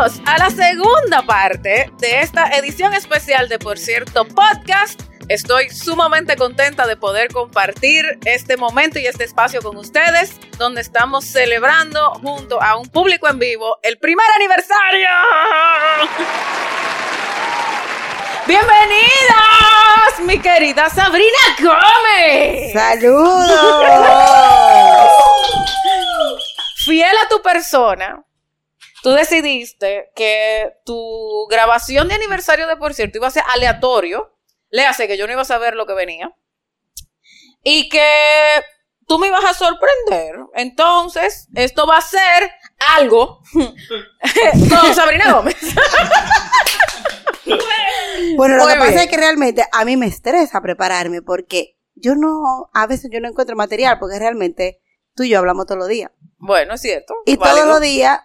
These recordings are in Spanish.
Bienvenidos a la segunda parte de esta edición especial de Por cierto Podcast. Estoy sumamente contenta de poder compartir este momento y este espacio con ustedes, donde estamos celebrando junto a un público en vivo el primer aniversario. Bienvenidas, mi querida Sabrina Gómez. ¡Saludos! Fiel a tu persona, tú decidiste que tu grabación de aniversario de por cierto iba a ser aleatorio. Léase que yo no iba a saber lo que venía. Y que tú me ibas a sorprender. Entonces, esto va a ser algo con Sabrina Gómez. Bueno, lo Muy que pasa es que realmente a mí me estresa prepararme porque yo no, a veces yo no encuentro material porque realmente tú y yo hablamos todos los días. bueno, es cierto. Y válido. todos los días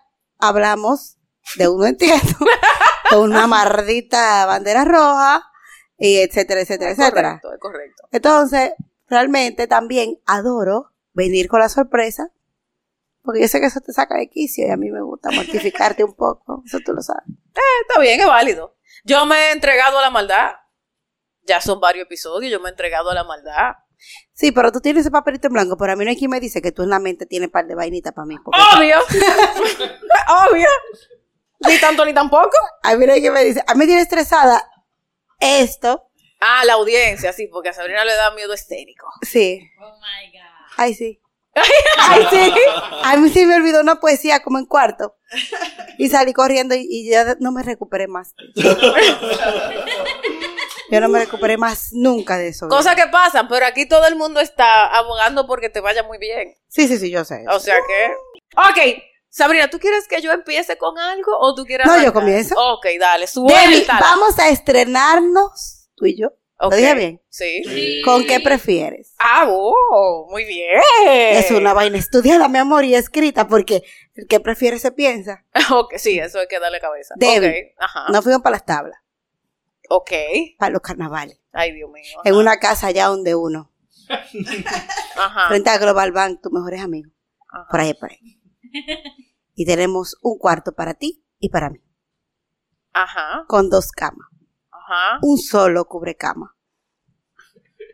hablamos de uno entiendo, de una maldita bandera roja, y etcétera, etcétera, Es etcétera. correcto, es correcto. Entonces, realmente también adoro venir con la sorpresa porque yo sé que eso te saca de quicio y a mí me gusta mortificarte un poco, eso tú lo sabes. Está bien, es válido. Yo me he entregado a la maldad. Ya son varios episodios, yo me he entregado a la maldad. Sí, pero tú tienes ese papelito en blanco, pero a mí no hay quien me dice que tú en la mente tienes par de vainitas para mí. Obvio. Obvio. Ni tanto ni tampoco. A mí no hay quien me dice, a mí me tiene estresada esto. Ah, la audiencia, sí, porque a Sabrina le da miedo escénico. Sí. Oh my God. Ay, sí. Ay, sí. A mí sí me olvidó una poesía como en cuarto. Y salí corriendo y, y ya no me recuperé más. Yo no me recuperé más nunca de eso. Cosas que pasan, pero aquí todo el mundo está abogando porque te vaya muy bien. Sí, sí, sí, yo sé. O sea que. Ok. Sabrina, ¿tú quieres que yo empiece con algo o tú quieres No, yo comienzo. Ok, dale, Debbie, vamos a estrenarnos, tú y yo. Ok. ¿Lo dije bien? Sí. ¿Con qué prefieres? Ah, oh, muy bien. Es una vaina estudiada, mi amor, y escrita, porque el que prefiere se piensa. Ok, sí, eso hay que darle cabeza. Debbie. Ok, ajá. No fuimos para las tablas, Ok. para los carnavales. Ay, Dios mío. En una casa allá donde uno, Ajá. frente a Global Bank, tus mejores amigos. Ajá. Por ahí, por ahí. Y tenemos un cuarto para ti y para mí, Ajá. con dos camas. Ajá. Un solo cubre cama.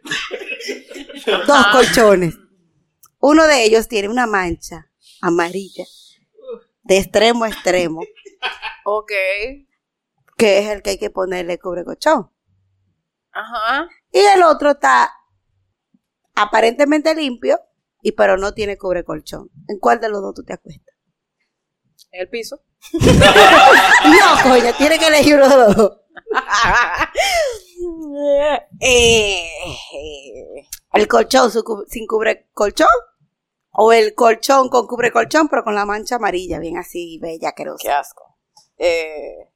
Dos colchones. Uno de ellos tiene una mancha amarilla de extremo a extremo, Ok. Que es el que hay que ponerle cubre colchón. Ajá. Y el otro está aparentemente limpio, y pero no tiene cubre colchón. ¿En cuál de los dos tú te acuestas? En el piso. No, coño, tiene que elegir uno de los dos. Eh, El colchón su sin cubre colchón o el colchón con cubre colchón pero con la mancha amarilla, bien así, bella, qué querosa. asco. Eh,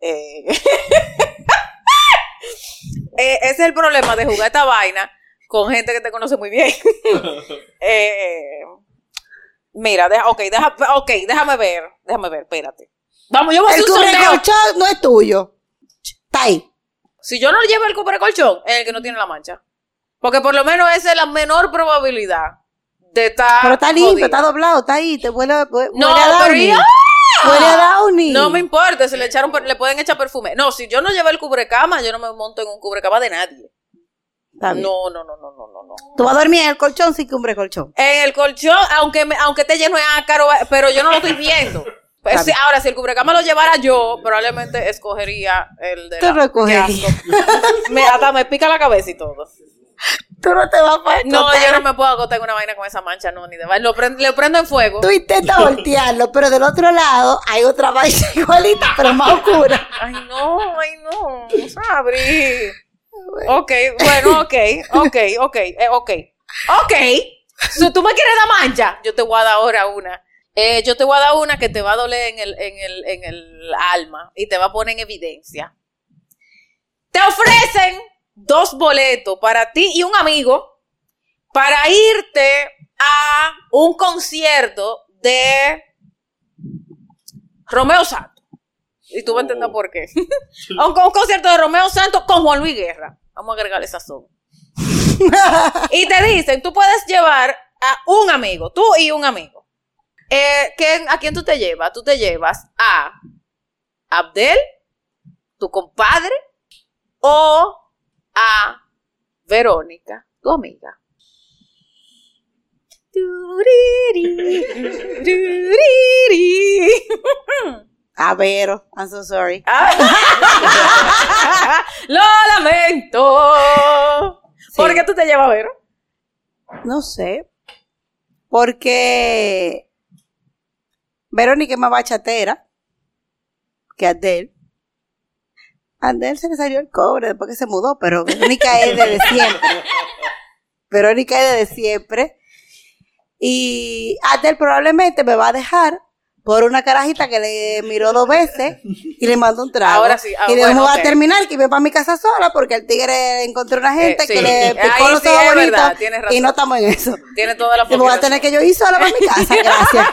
eh, eh, ese es el problema de jugar esta vaina con gente que te conoce muy bien. Eh, mira, deja, ok, deja, ok, déjame ver, déjame ver, espérate. Vamos, yo voy a hacer El un colchón no es tuyo. Está ahí. Si yo no llevo el cubre colchón, es el que no tiene la mancha. Porque por lo menos esa es la menor probabilidad de estar. Pero está limpio, jodido. está doblado, está ahí, te huele, huele No, a pero Downy. ya. Huele a Downy. No me importa, si le echaron, le pueden echar perfume. No, si yo no llevo el cubrecama, yo no me monto en un cubrecama de nadie. No, no, no, no, no, no, no. Tú vas a dormir en el colchón sin cubre colchón. En el colchón, aunque me, aunque esté lleno de ácaro, pero yo no lo estoy viendo. Pues, ahora, si el cubrecama lo llevara yo, probablemente escogería el de qué asco. me, hasta me pica la cabeza y todo. Tú no te vas para No, yo no me puedo acostar en una vaina con esa mancha, no, ni de vaina. Lo prendo, le prendo en fuego. Tú intentas voltearlo, pero del otro lado hay otra mancha igualita, pero más oscura. Ay, no, ay, no, Sabri. Ok, bueno, ok, ok, ok, eh, ok. Ok. Si tú me quieres dar mancha, yo te voy a dar ahora una. Eh, yo te voy a dar una que te va a doler en el, en el, en el alma y te va a poner en evidencia. Te ofrecen dos boletos para ti y un amigo para irte a un concierto de Romeo Santos. Y tú vas a entender por qué. a un, un concierto de Romeo Santos con Juan Luis Guerra. Vamos a agregarle sazón. y te dicen, tú puedes llevar a un amigo, tú y un amigo. Eh, ¿quién- ¿A quién tú te llevas? Tú te llevas a Abdel, tu compadre, o a Verónica, tu amiga. A Vero, I'm so sorry. Ah. Lo lamento. ¿Por qué tú te llevas a Vero? No sé. Porque Verónica es más bachatera que Adele. Adele se le salió el cobre después que se mudó, pero Verónica es desde siempre. Verónica es desde siempre. Y Adele probablemente me va a dejar por una carajita que le miró dos veces y le mandó un trago. Ahora sí, ah, y después bueno, me va a terminar que iba para mi casa sola porque el tigre encontró una gente Eh, sí. que le picó Ahí los sí ojos bonitos razón. y no estamos en eso. Tiene toda la Y me voy a tener que yo ir sola para mi casa, gracias.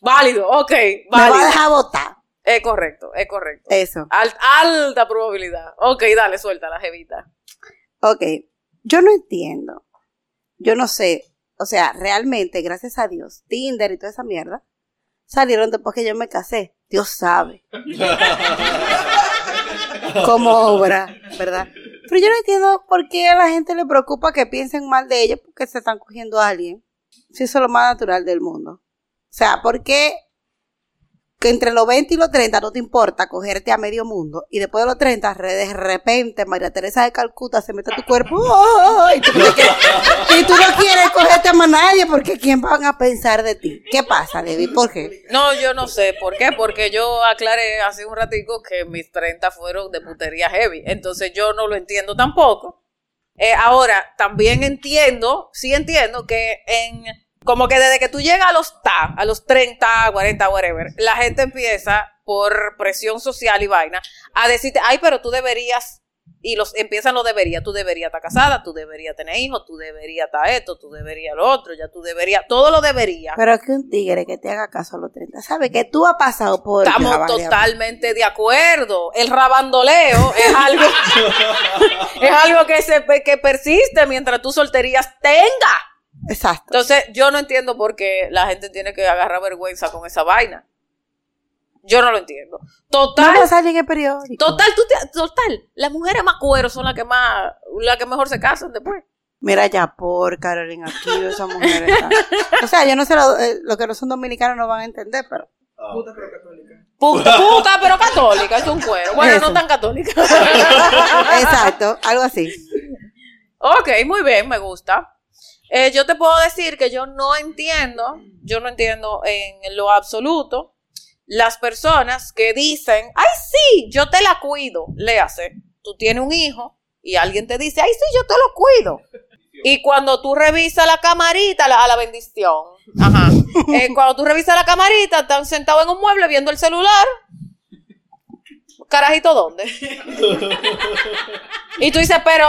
válido, ok, Me va a válido. dejar votar. Es correcto, es correcto. Eso. Al- alta probabilidad. Ok, dale, suelta la jevita. Ok. Yo no entiendo. Yo no sé. O sea, realmente, gracias a Dios, Tinder y toda esa mierda salieron después que yo me casé. Dios sabe. Como obra, ¿verdad? Pero yo no entiendo por qué a la gente le preocupa que piensen mal de ellos porque se están cogiendo a alguien. Si eso es lo más natural del mundo. O sea, ¿por qué que entre los 20 y los 30 no te importa cogerte a medio mundo y después de los 30 re- de repente María Teresa de Calcuta se mete a tu cuerpo y, tú no quieres, y tú no quieres cogerte a nadie porque ¿quién van a pensar de ti? ¿Qué pasa, Debbie? ¿Por qué? No, yo no sé por qué, porque yo aclaré hace un ratico que mis 30 fueron de putería heavy, entonces yo no lo entiendo tampoco. Eh, ahora, también entiendo, sí entiendo que en, como que desde que tú llegas a los ta, a los 30, 40, whatever, la gente empieza por presión social y vaina a decirte, ay, pero tú deberías, y los empiezan los deberías, tú deberías estar casada, tú deberías tener hijos, tú deberías estar esto, tú deberías lo otro, ya tú deberías, todo lo deberías. Pero que un tigre que te haga caso a los 30 sabe que tú has pasado por Estamos ya, vale, totalmente de acuerdo. El rabandoleo es algo, es algo que se que persiste mientras tu solterías tenga. Exacto. Entonces, yo no entiendo por qué la gente tiene que agarrar vergüenza con esa vaina. Yo no lo entiendo. No Total, a salir en el periódico. total, tú te- total. Las mujeres más cueros son las que más, las que mejor se casan después. Mira ya por Carolina, aquí esas mujeres. están- O sea, yo no sé, lo, eh, lo que no son dominicanos no van a entender, pero Puta pero católica. Puta, puta, pero católica, es un cuero. Bueno, Eso. no tan católica. exacto, algo así. Ok, muy bien, me gusta. Eh, yo te puedo decir que yo no entiendo, yo no entiendo en lo absoluto las personas que dicen, ay sí, yo te la cuido, léase, tú tienes un hijo y alguien te dice, ay sí, yo te lo cuido. Y cuando tú revisas la camarita, la- a la bendición, ajá, Eh, cuando tú revisas la camarita, están sentados en un mueble viendo el celular. Carajito, ¿dónde? y tú dices, pero...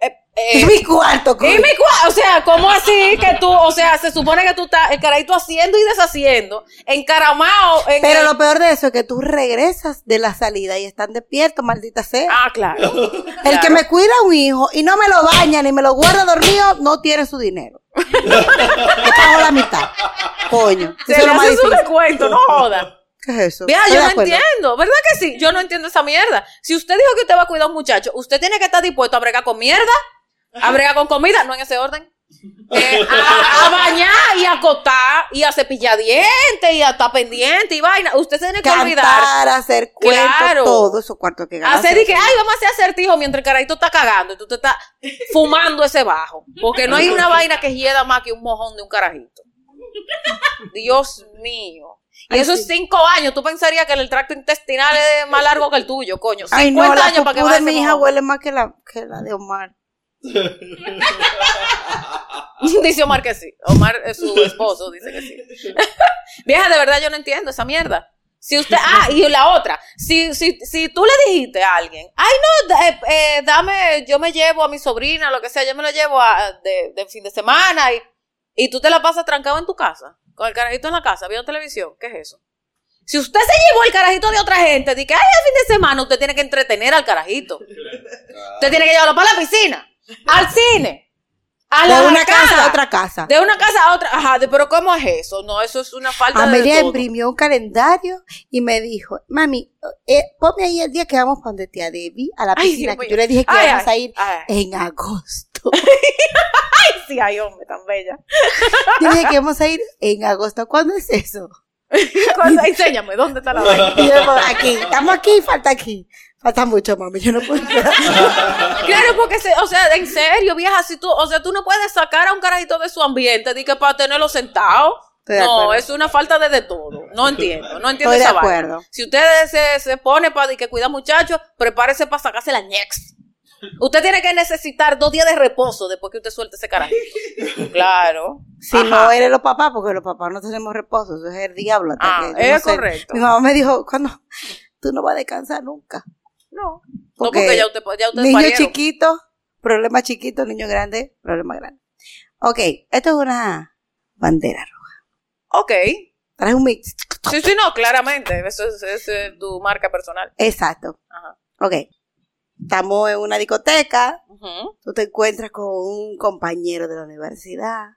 eh, eh, Y mi cuarto, y coño. mi cua- o sea, ¿cómo así que tú, o sea, se supone que tú estás el carajito haciendo y deshaciendo, encaramado en Pero el- lo peor de eso es que tú regresas de la salida y están despiertos, maldita sea. Ah, claro. El que me cuida a un hijo y no me lo baña ni me lo guarda dormido, no tiene su dinero. Yo pago la mitad. Coño. Se le difícil. descuento, no joda. ¿Qué es eso? Vea, Estoy yo no entiendo, ¿verdad que sí? Yo no entiendo esa mierda. Si usted dijo que usted va a cuidar a un muchacho, usted tiene que estar dispuesto a bregar con mierda, a bregar con comida, no en ese orden. Eh, a, a bañar y a acotar y a cepillar dientes y a estar pendiente y vaina. Usted se tiene que olvidar. Cantar, hacer cuentos, Claro. todo eso cuarto que ganas. Hacer que, ay, vamos a hacer acertijo mientras el carajito está cagando y tú te estás fumando ese bajo. Porque no hay una vaina que hieda más que un mojón de un carajito. Dios mío. Y Ay, esos sí. cinco años, tú pensarías que el tracto intestinal es más largo que el tuyo, coño. 50 Ay, no, la años para que vaya mi hija huele más que la, que la de Omar. dice Omar que sí. Omar, es su esposo, dice que sí. Vieja, de verdad yo no entiendo esa mierda. Si usted, ah, y la otra, si, si, si tú le dijiste a alguien, ay no, eh, eh, dame, yo me llevo a mi sobrina, lo que sea, yo me lo llevo a, de, de fin de semana y, y tú te la pasas trancado en tu casa, con el carajito en la casa, viendo televisión, ¿qué es eso? Si usted se llevó el carajito de otra gente, di que, ay, el fin de semana usted tiene que entretener al carajito. Usted tiene que llevarlo para la piscina, al cine, A de una casa a otra casa. De una casa a otra. Ajá, de- pero ¿cómo es eso? No, eso es una falta de Amelia imprimió un calendario y me dijo, mami, eh, ponme ahí el día que vamos para donde tía Debbie, a la Ay, piscina, que yo le dije que Ay, íbamos ay, a ir ay. en agosto. Ay, sí, ay, hombre, tan bella. Yo le dije que íbamos a ir en agosto. ¿Cuándo es eso? Cuando- enséñame, ¿dónde está la vaina? Y yo, aquí, estamos aquí, falta aquí. Falta mucho, mami, yo no puedo. Claro, porque, se- o sea, en serio, vieja, si tú, o sea, tú no puedes sacar a un carajito de su ambiente, di que para tenerlo sentado. Estoy de No, es una falta de, de todo. No entiendo, no entiendo Estoy de esa vaina. acuerdo. Si usted se, se pone para que cuida muchachos, prepárese para sacarse la ñex. Usted tiene que necesitar dos días de reposo después que usted suelte ese carajito. Claro. Si Ajá. no eres los papás, porque los papás no tenemos reposo, eso es el diablo. hasta Ah, que no es sé. correcto. Mi mamá me dijo, cuando tú no vas a descansar nunca. No. No, Porque porque ya usted, ya usted Niño parieron. chiquito, problema chiquito, niño grande, problema grande. Ok, esto es una bandera roja. Ok. Traes un mix. Sí, sí, no, claramente. Eso es, es tu marca personal. Exacto. Ajá. Ok. Estamos en una discoteca, tú te encuentras con un compañero de la universidad.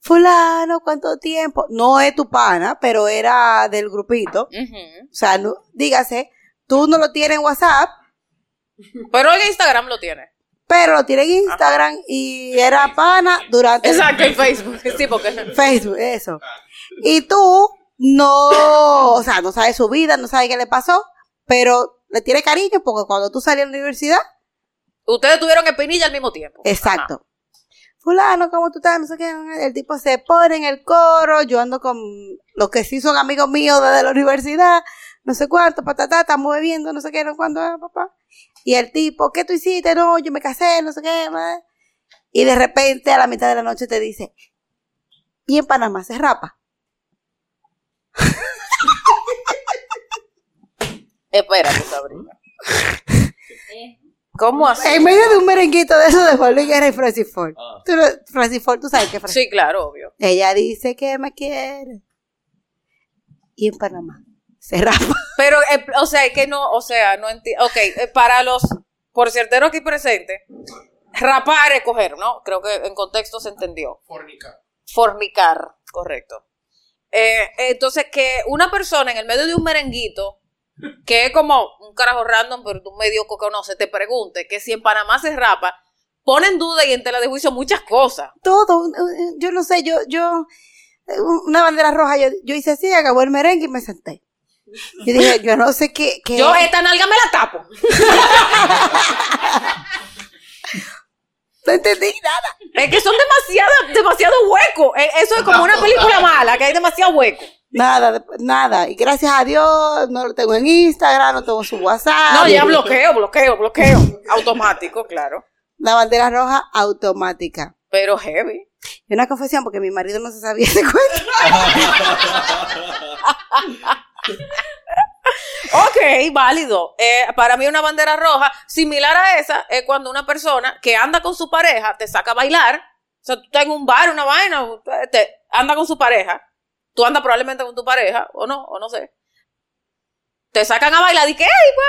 Fulano, ¿cuánto tiempo? No es tu pana, pero era del grupito. O sea, no, dígase, tú no lo tienes en WhatsApp, Pero en Instagram lo tiene. pero lo tienes en Instagram y era pana durante Exacto, en Facebook. Sí, porque. Facebook, eso. Y tú no, o sea, no sabes su vida, no sabes qué le pasó, pero le tienes cariño porque cuando tú salías de la universidad, Ustedes tuvieron espinilla al mismo tiempo. exacto. Fulano, ¿cómo tú estás? No sé qué. El tipo se pone en el coro, yo ando con los que sí son amigos míos desde la universidad, no sé cuánto, patatá, estamos bebiendo, no sé qué, no cuánto, ah, papá. Y el tipo, ¿qué tú hiciste? No, yo me casé, no sé qué, ma. Y de repente a la mitad de la noche te dice, y en Panamá se rapa. Espérate, Sabrina. ¿Cómo así? En medio de un merenguito de eso de Juan Luis Guerra y Francis Ford. Ah. Tú, Francis Ford, tú sabes que Francis Sí, claro, obvio. Ella dice que me quiere. Y en Panamá se rapa. Pero, eh, o sea, es que no, o sea, no entiendo. Ok, eh, para los, por ciertero aquí presente, rapar es coger, ¿no? Creo que en contexto se entendió. Fornica. Fornicar, correcto. Eh, entonces, que una persona en el medio de un merenguito, que es como un carajo random, pero tú medio que conoce, te pregunte que si en Panamá se rapa, pone en duda y en tela de juicio muchas cosas. Todo. Yo no sé, yo, yo, una bandera roja, yo, yo hice así, acabó el merengue y me senté. Yo dije, yo no sé qué. qué Yo esta nalga me la tapo. no entendí nada. Es que son demasiado, demasiado huecos. Eh, Eso es como una película mala, que hay demasiado hueco. Nada, de- nada. Y gracias a Dios, no lo tengo en Instagram, no tengo su WhatsApp. No, ya bloqueo, bloqueo, bloqueo. Automático, claro. La bandera roja automática. Pero heavy. Y una confesión, porque mi marido no se sabía ese cuento. Ok, válido. Eh, para mí una bandera roja, similar a esa, es cuando una persona que anda con su pareja te saca a bailar. O sea, tú estás en un bar, una vaina, te, anda con su pareja. Tú andas probablemente con tu pareja, o no, o no sé. Te sacan a bailar y que, ay, pues,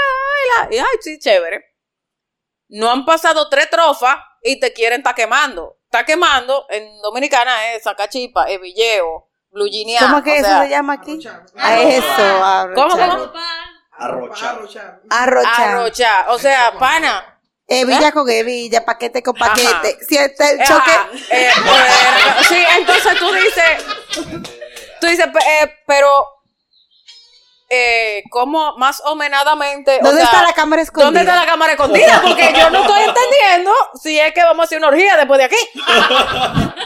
baila. Y ay, sí, chévere. No han pasado tres trofas y te quieren estar quemando. Está quemando, en Dominicana es sacachipa, es villeo, blue jeanear, ¿Cómo que o eso sea, se llama aquí? Arrochar. A eso, arrochar. ¿Cómo, cómo? Arrochar. Arrochar. Arrochar. O sea, pana. Hebilla con hebilla, paquete con Ajá. paquete. Siente el Ajá, choque. eh, sí, entonces tú dices, tú dices, eh, pero, eh, ¿cómo más homenadamente? o ¿Dónde sea, está la cámara escondida? ¿Dónde está la cámara escondida? Porque yo no estoy entendiendo si es que vamos a hacer una orgía después de aquí.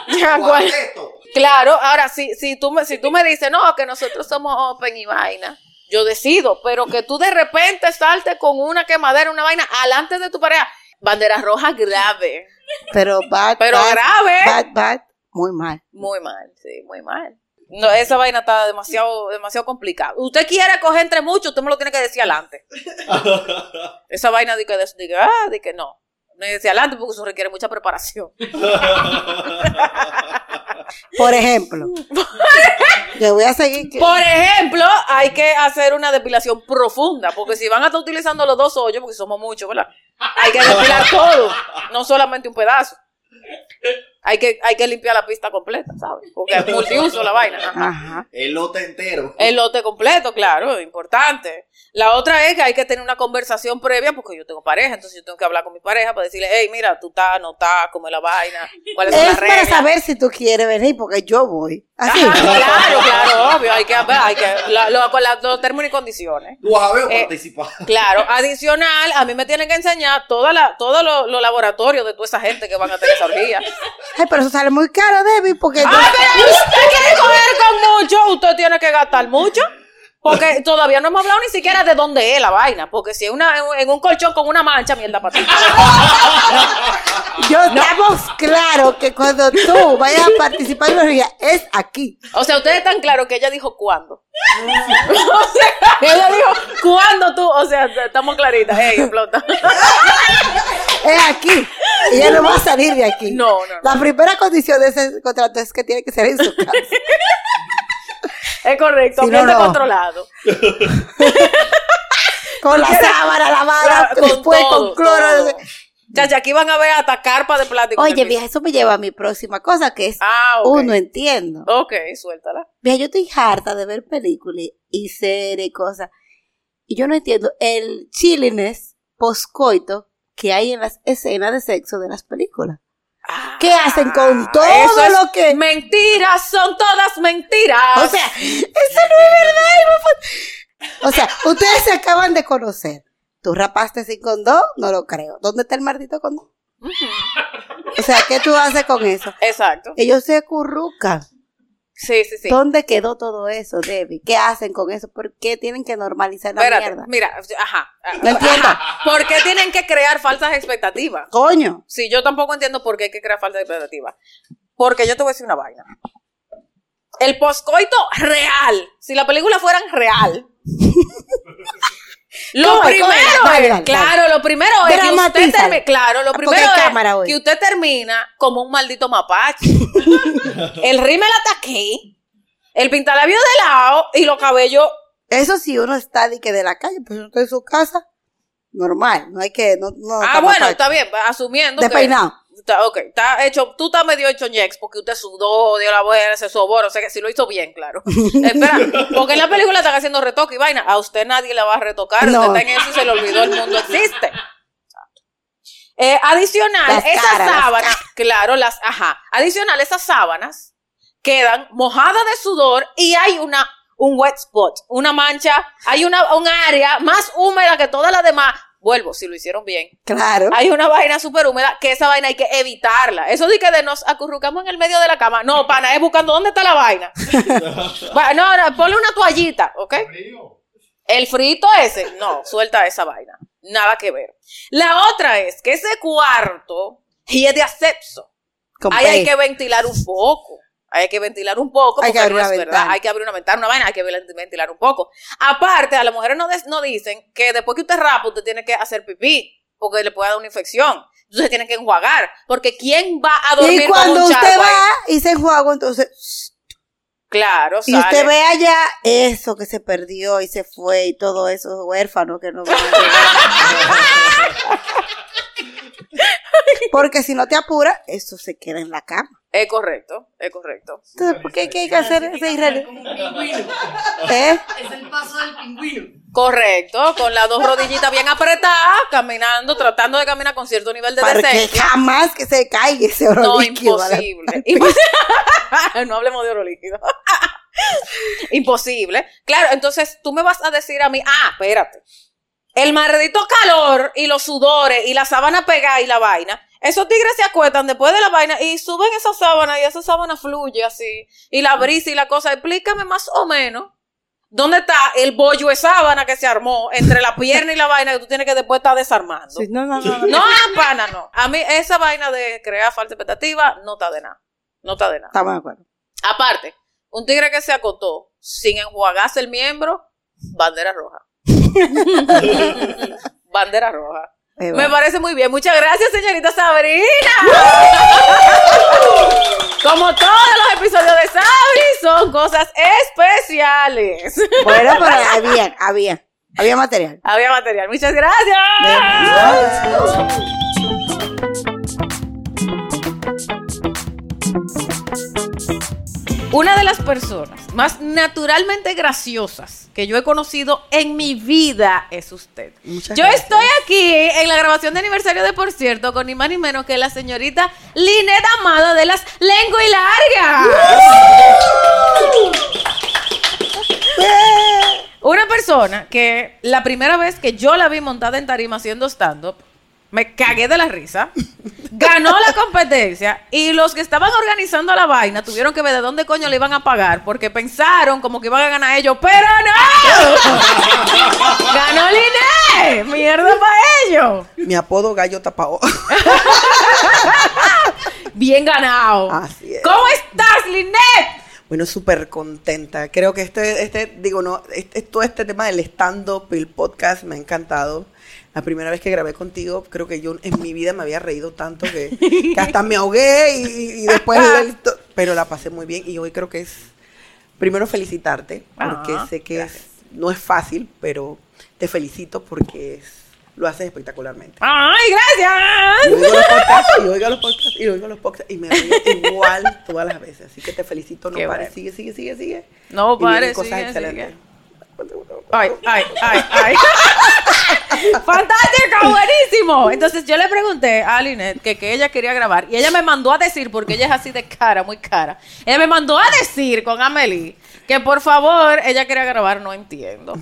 Claro, ahora si, si, tú me, si tú me dices, no, que nosotros somos open y vaina, yo decido, pero que tú de repente salte con una quemadera, una vaina, alante de tu pareja, bandera roja grave, Pero bad, pero bad, grave, bad, bad, muy mal. muy mal, sí, muy mal. No, esa vaina está demasiado, demasiado complicada. Usted quiere coger entre muchos, usted me lo tiene que decir adelante. Esa vaina de que, de, de que, ah, de que no. No es decir adelante porque eso requiere mucha preparación. Por ejemplo, yo voy a seguir. que- Por ejemplo, hay que hacer una depilación profunda, porque si van a estar utilizando los dos hoyos, porque somos muchos, ¿verdad? Hay que depilar todo, no solamente un pedazo. Hay que, hay que limpiar la pista completa, ¿sabes? Porque es multiuso la vaina. Ajá. El lote entero. El lote completo, claro, importante. La otra es que hay que tener una conversación previa porque yo tengo pareja, entonces yo tengo que hablar con mi pareja para decirle, hey, mira, tú estás, no estás, cómo es la vaina, cuáles son Es las para reglas. saber si tú quieres venir, porque yo voy. Así. Ajá, claro, claro, obvio, hay que hay que, la- lo- con la- los términos y condiciones. Tú vas a ver o Eh, participar. Claro, adicional, a mí me tienen que enseñar toda la, todos los los laboratorios de toda esa gente que van a tener esa orgía. Ay, pero eso sale muy caro, Debbie, porque ¡Ah, pero usted quiere coger con mucho! Usted tiene que gastar mucho. Porque todavía no hemos hablado ni siquiera de dónde es la vaina. Porque si es una, en un colchón con una mancha, mierda para ti. yo estamos claro que cuando tú vayas a participar en la orgía, es aquí. O sea, ustedes están claros que ella dijo cuándo. o sea, ella dijo cuándo tú. O sea, estamos claritas. Ey, explota. Es aquí. Ella no va a salir de aquí. No, no. La primera condición de ese contrato es que tiene que ser en su casa. es correcto. Si no, controlado. Con la sábana lavada, Con después todo, con cloro. todo. Chacha, aquí van a ver hasta carpa de plástico. Oye, vieja, eso me lleva a mi próxima cosa, que es Ah, ok. uno entiendo. Ok, suéltala. Vieja, yo estoy harta de ver películas y series y cosas. Y yo no entiendo el chilliness poscoito que hay en las escenas de sexo de las películas. ¿Qué hacen con todo Ah, Eso lo que... Mentiras, son todas mentiras. O sea, eso no es verdad. O sea, ustedes se acaban de conocer. ¿Tú rapaste sin condón? No lo creo. ¿Dónde está el maldito condón? O sea, ¿qué tú haces con eso? Exacto. Ellos se acurrucan. Sí, sí, sí. ¿Dónde quedó todo eso, Debbie? ¿Qué hacen con eso? ¿Por qué tienen que normalizar la Espérate, mierda? mira, ajá. No entiendo. ¿Por qué tienen que crear falsas expectativas? Coño. Sí, yo tampoco entiendo por qué hay que crear falsas expectativas. Porque yo te voy a decir una vaina. El poscoito real, si la película fuera real. Lo primero ¿Cómo es? es, Dale, dale, claro, lo primero es que usted termina, claro, lo Ah, primero hay es cámara hoy. que usted termina como un maldito mapache. el rímel hasta aquí, el pintalabio de lado y los cabellos Eso sí, uno está de que de la calle, pues uno está en su casa, normal. No hay que... No, no Ah, bueno, mapache. está bien, asumiendo que... Despeinado. Está, ok, está hecho, tú estás medio hecho ñex porque usted sudó, dio la vuelta, se sobó, o sea que si lo hizo bien, claro. Espera, porque en la película están haciendo retoque y vaina, a usted nadie la va a retocar, No. usted está en eso y se le olvidó, el mundo existe. Eh, adicional, Las esas caras, las sábanas, claro, las, ajá, adicional, esas sábanas quedan mojadas de sudor y hay una, un wet spot, una mancha, hay una, un área más húmeda que todas las demás. Vuelvo, si lo hicieron bien. Claro. Hay una vaina súper húmeda que esa vaina hay que evitarla. Eso de que de nos acurrucamos en el medio de la cama. No, pana, es buscando dónde está la vaina. Va- no, no, ponle una toallita, ¿ok? El frito ese, no, suelta esa vaina. Nada que ver. La otra es que ese cuarto y es de asepso. Ahí hay que ventilar un poco. Hay que ventilar un poco. Hay que porque abrir no una es verdad. ventana. Hay que abrir una ventana, una vaina, hay que ventilar un poco. Aparte, a las mujeres no, no dicen que después que usted rapa, usted tiene que hacer pipí, porque le puede dar una infección. Entonces tiene que enjuagar. Porque ¿quién va a dormir Y con cuando un usted ahí? va y se enjuaga, entonces... Claro, Y sale. usted ve allá eso que se perdió y se fue y todo eso huérfano que no van a llegar. Porque si no te apura, eso se queda en la cama. Es correcto, es correcto. Entonces, ¿por qué, qué hay que hacer ese irreal? Como un pingüino. ¿Eh? Es el paso del pingüino. Correcto, con las dos rodillitas bien apretadas, caminando, tratando de caminar con cierto nivel de Para que decencia. jamás que se caiga ese oro No, imposible. Impos- no hablemos de oro líquido. imposible. Claro, entonces tú me vas a decir a mí, ah, espérate. El maldito calor y los sudores y la sábana pegada y la vaina. Esos tigres se acuestan después de la vaina y suben esa sábana y esa sábana fluye así. Y la brisa y la cosa. Explícame más o menos. ¿Dónde está el bollo de sábana que se armó entre la pierna y la vaina que tú tienes que después estar desarmando? Sí, no, no, no, no. No, pana, no. A mí esa vaina de crear falsa expectativa no está de nada. No está de nada. Estamos de acuerdo. Aparte, un tigre que se acotó sin enjuagarse el miembro, bandera roja. bandera roja. Eh, Me parece muy bien. Muchas gracias, señorita Sabrina. Como todos los episodios de Sabri, son cosas especiales. Bueno, pero había, había, había material. Había material. Muchas gracias. Una de las personas más naturalmente graciosas que yo he conocido en mi vida es usted. Muchas yo gracias. estoy aquí en la grabación de aniversario de Por cierto con ni más ni menos que la señorita Linet Amado de las Lengua y Larga. Una persona que la primera vez que yo la vi montada en tarima haciendo stand-up, me cagué de la risa, ganó la competencia y los que estaban organizando la vaina tuvieron que ver de dónde coño le iban a pagar porque pensaron como que iban a ganar ellos, pero no. ganó Liné, mierda para ellos. Mi apodo gallo tapao. Bien ganado. Así es. ¿Cómo estás, Linet? Bueno, súper contenta. Creo que este, este, digo, no, este, todo este tema del stand-up, el podcast, me ha encantado. La primera vez que grabé contigo, creo que yo en mi vida me había reído tanto que, que hasta me ahogué y, y después, el- pero la pasé muy bien y hoy creo que es, primero felicitarte, porque Ah, sé que es- no es fácil, pero te felicito porque es- lo haces espectacularmente. Ay, gracias. oigo los podcasts, y oigo los podcasts, y oigo los podcasts, y me río igual todas las veces. Así que te felicito, no Qué pares, sigue, sigue, sigue, sigue. No pares, cosas sigue, excelentes. Ay, ay, ay, ay. Fantástico, buenísimo. Entonces yo le pregunté a Linet que, que ella quería grabar y ella me mandó a decir, porque ella es así de cara, muy cara, ella me mandó a decir con Amelie que por favor ella quería grabar, no entiendo.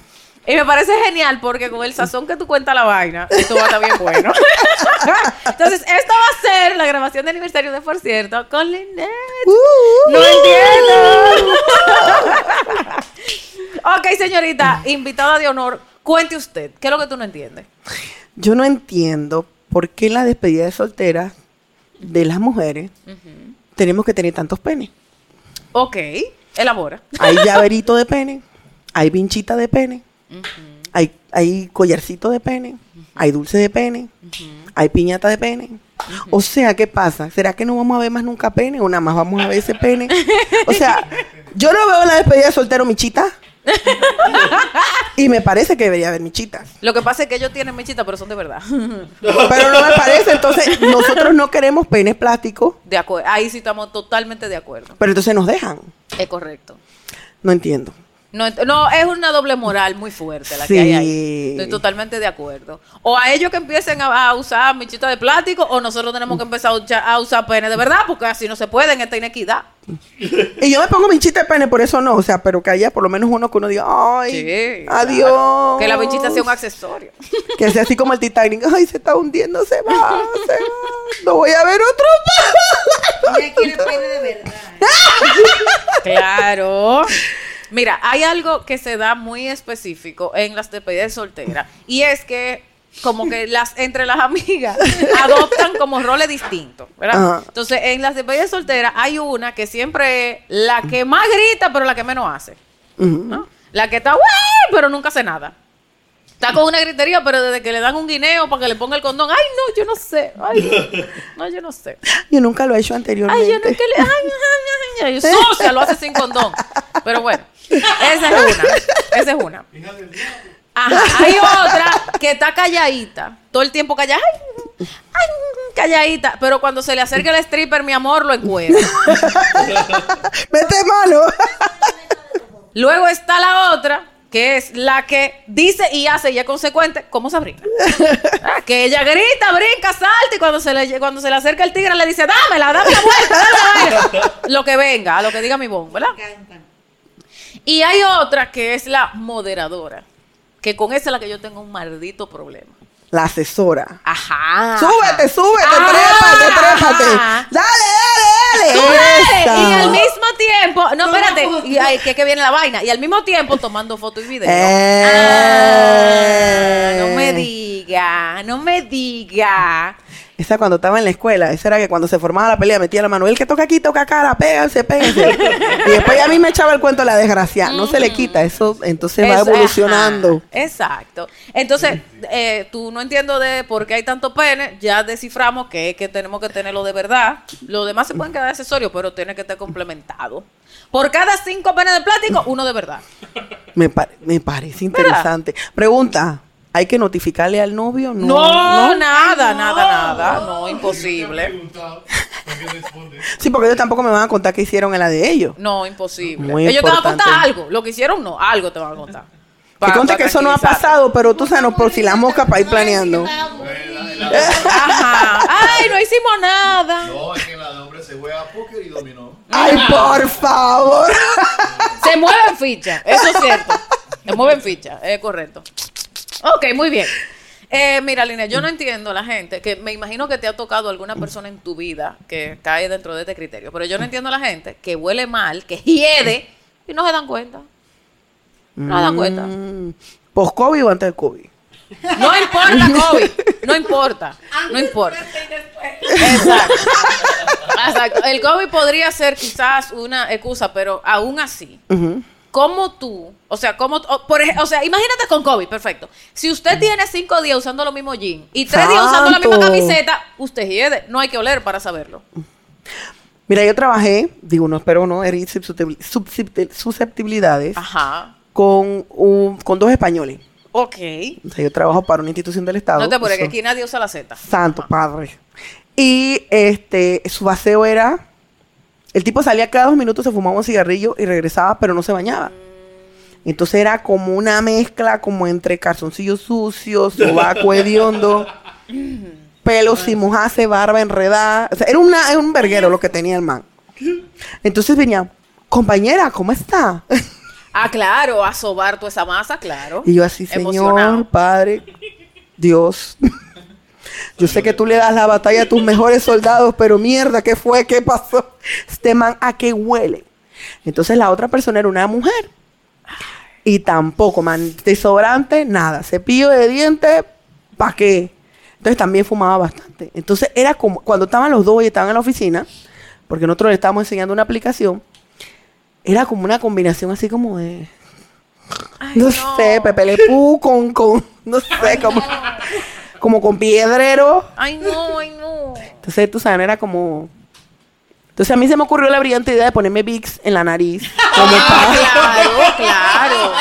Y me parece genial porque con el sazón que tú cuentas la vaina, esto va a estar bien bueno. Entonces, esta va a ser la grabación de aniversario de Por cierto con Linet. No entiendo. ok, señorita, invitada de honor, cuente usted, ¿qué es lo que tú no entiendes? Yo no entiendo por qué en la despedida de soltera de las mujeres tenemos que tener tantos penes. Ok, elabora. Hay llaverito de pene, hay vinchita de pene, hay, hay collarcito de pene, hay dulce de pene, hay piñata de pene. O sea, ¿qué pasa? ¿Será que no vamos a ver más nunca pene o nada más vamos a ver ese pene? O sea, yo no veo la despedida de soltero michita. Y me parece que debería haber michitas. Lo que pasa es que ellos tienen mechita, pero son de verdad. Pero no me parece, entonces nosotros no queremos penes plásticos, De acuerdo, ahí sí estamos totalmente de acuerdo. pero entonces nos dejan. Es correcto. No entiendo. No, es una doble moral muy fuerte la que hay ahí. Estoy totalmente de acuerdo. O a ellos que empiecen a, a usar michita de plástico, o nosotros tenemos que empezar a usar, a usar pene de verdad, porque así no se puede en esta inequidad. Y yo me pongo minchita de pene, por eso no. O sea, pero que haya por lo menos uno que uno diga, ay, Sí, adiós. claro. Que la bichita sea un accesorio. Que sea así como el Titanic. Ay, se está hundiendo, se va, se va. No voy a ver otro más. Quiere pene de verdad. Claro. Mira, hay algo que se da muy específico en las despedidas solteras y es que como que las entre las amigas adoptan como roles distintos, ¿verdad? Entonces, en las despedidas solteras hay una que siempre es la que más grita, pero la que menos hace. ¿no? La que está, "Ué", pero nunca hace nada. Está con una gritería, pero desde que le dan un guineo para que le ponga el condón, ay, no, yo no sé, ay, no, yo no sé. Yo nunca lo he hecho anteriormente. Ay, yo no que le. Ay, ay, ay, ay, sucia, lo hace sin condón. Pero bueno, esa es una. Esa es una. Ajá, hay otra que está calladita. Todo el tiempo callada. Ay, ay, calladita. Pero cuando se le acerca el stripper, mi amor, lo encuentra. Vete malo. Luego está la otra, que es la que dice y hace y es consecuente, como Sabrina. Ah, Que ella grita, brinca, salta y cuando se le, cuando se le acerca el tigre le dice, dámela, dame la vuelta, dame la vuelta. Lo que venga, a lo que diga mi bon, ¿verdad? Y hay otra que es la moderadora, que con esa es la que yo tengo un maldito problema. La asesora. Ajá. Súbete, súbete, Ah, trépate, trépate. ajá. Dale, dale, Tú dale. y al mismo tiempo, no, espérate, y ahí que, que viene la vaina, y al mismo tiempo tomando fotos y videos. Eh. Ah, no me diga, no me diga. Esa cuando estaba en la escuela, esa era que cuando se formaba la pelea metía la mano, el que toca aquí, toca acá, péganse, péganse. y después a mí me echaba el cuento la desgracia. No se le quita, eso entonces va evolucionando. ajá, exacto. Entonces, eh, tú no entiendo de por qué hay tanto pene, ya desciframos que, que tenemos que tenerlo de verdad. Los demás se pueden quedar accesorios, pero tiene que estar complementado. Por cada cinco penes de plástico, uno de verdad. Me, pa- me parece interesante. Pregunta, ¿hay que notificarle al novio? No, nada, nada, nada. No, imposible. Sí, porque ellos tampoco me van a contar qué hicieron en la de ellos. No, imposible. Muy Ellos te van a contar algo. Lo que hicieron, no. Algo te van a contar. Que Pa- conte pa que eso no ha pasado, pero tú sabes, no, por si la mosca para ir planeando. Ajá. Ay, no hicimos nada. No, es que la de hombre se juega póker y dominó. Ay, por favor. Se mueven fichas. Eso es cierto. Se mueven fichas. Es correcto. Ok, muy bien. Eh, mira, Lina, yo no entiendo la gente, que me imagino que te ha tocado alguna persona en tu vida que cae dentro de este criterio, pero yo no entiendo la gente que huele mal, que hiede y no se dan cuenta. No se dan cuenta. Mm, ¿Post-COVID o antes del COVID? No importa, COVID. No importa. No importa. Exacto. Exacto. El COVID podría ser quizás una excusa, pero aún así. ¿Cómo tú? O sea, ¿cómo, o, por ej- o sea, imagínate con COVID, perfecto. Si usted tiene cinco días usando los mismos jeans y tres días usando la misma camiseta, usted hiede. No hay que oler para saberlo. Mira, yo trabajé, digo, no espero no herir susceptibilidades Ajá. con, un- con dos españoles. Ok. O sea, yo trabajo para una institución del Estado. No te apures, que aquí nadie usa la Z. Santo Padre. Y este, su baseo era. El tipo salía cada dos minutos, se fumaba un cigarrillo y regresaba, pero no se bañaba. Entonces era como una mezcla, como entre calzoncillos sucios, sobaco hediondo, pelo sin mojarse, barba enredada. O sea, era, una, era un verguero lo que tenía el man. Entonces venía, compañera, ¿cómo está? Ah, claro, a sobar toda esa masa, claro. Y yo así, Señor, Emocionado. Padre, Dios. Yo sé que tú le das la batalla a tus mejores soldados, pero mierda, ¿qué fue? ¿Qué pasó? Este man, ¿a qué huele? Entonces la otra persona era una mujer. Y tampoco, man, desodorante, nada. Cepillo de dientes, ¿para qué? Entonces también fumaba bastante. Entonces era como, cuando estaban los dos y estaban en la oficina, porque nosotros le estábamos enseñando una aplicación, era como una combinación así como de... Ay, No, sé, Pepe Le Pew con, con, no sé, como, como con piedrero. Ay, no, ay, no. Entonces, tú sabes, era como... Entonces, a mí se me ocurrió la brillante idea de ponerme Vicks en la nariz. Como Ah, claro, claro.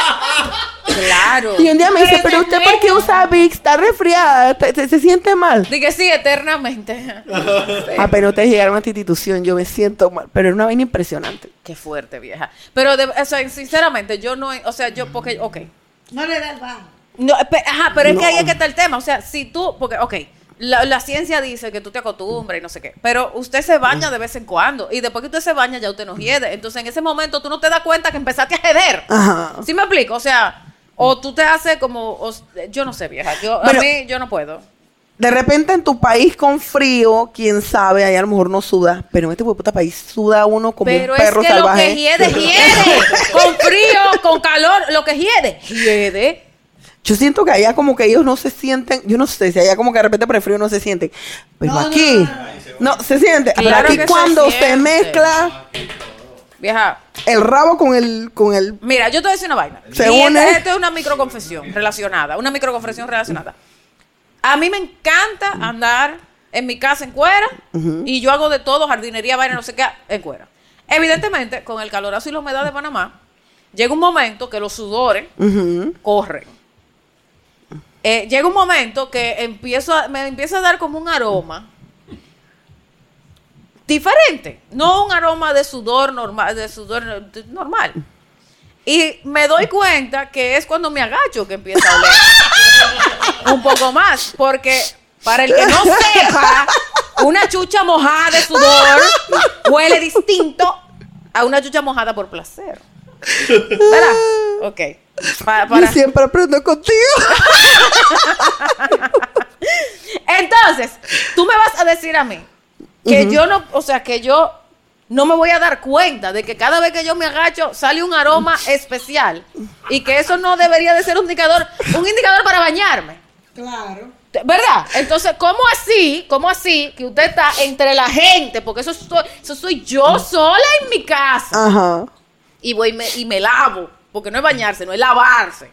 Claro. Y un día me dice, pero usted por qué usa Vicks? Está resfriada, ¿Te- te- se, siente mal. Dije sí, eternamente. Apenas ustedes llegaron a esta institución, yo me siento mal. Pero era una vaina impresionante. Qué fuerte, vieja. Pero, de, o sea, sinceramente, yo no, o sea, yo, porque, ok. No le da el bajo. No, pe- ajá, pero es que ahí es que está el tema. O sea, si tú, porque, ok, la, la ciencia dice que tú te acostumbras y no sé qué, pero usted se baña de vez en cuando y después que usted se baña ya usted no hiede. Entonces, en ese momento tú no te das cuenta que empezaste a heder. Ajá. ¿Sí me explico? O sea, o tú te haces como, o- yo no sé, vieja. Yo, a mí, yo no puedo. De repente en tu país con frío, quién sabe, ahí a lo mejor no suda, pero en este puta país suda uno como Pero un perro es que salvaje. lo que hiede, hiede. con frío, con calor, lo que hiede, hiede. Yo siento que allá como que ellos no se sienten, yo no sé si allá como que de repente por el frío no se sienten, pero No, aquí no, no, se siente. Pero aquí se cuando se, mezcla Vieja, el rabo con el con el Mira, yo te voy a decir una vaina. Se y une. esta, esta es una microconfesión relacionada. Una microconfesión relacionada. A mí me encanta andar en mi casa en cuera y yo hago de todo, jardinería, vaina, no sé qué, en cuera. Evidentemente, con el calorazo y la humedad de Panamá, llega un momento que los sudores corren. Eh, llega un momento que empiezo a- me empieza a dar como un aroma diferente, no un aroma de sudor normal, de sudor normal. Y me doy cuenta que es cuando me agacho que empieza a oler un poco más, porque para el que no sepa, una chucha mojada de sudor huele distinto a una chucha mojada por placer. ¿Verdad? Ok. Pa- para- Yo siempre aprendo contigo. Entonces, tú me vas a decir a mí que yo no, o sea, que yo no me voy a dar cuenta de que cada vez que yo me agacho sale un aroma especial y que eso no debería de ser un indicador, un indicador para bañarme. Claro. ¿Verdad? Entonces, ¿cómo así? ¿Cómo así que usted está entre la gente? Porque eso soy, eso soy yo sola en mi casa. Ajá. Y voy y me, y me lavo. Porque no es bañarse, no es lavarse.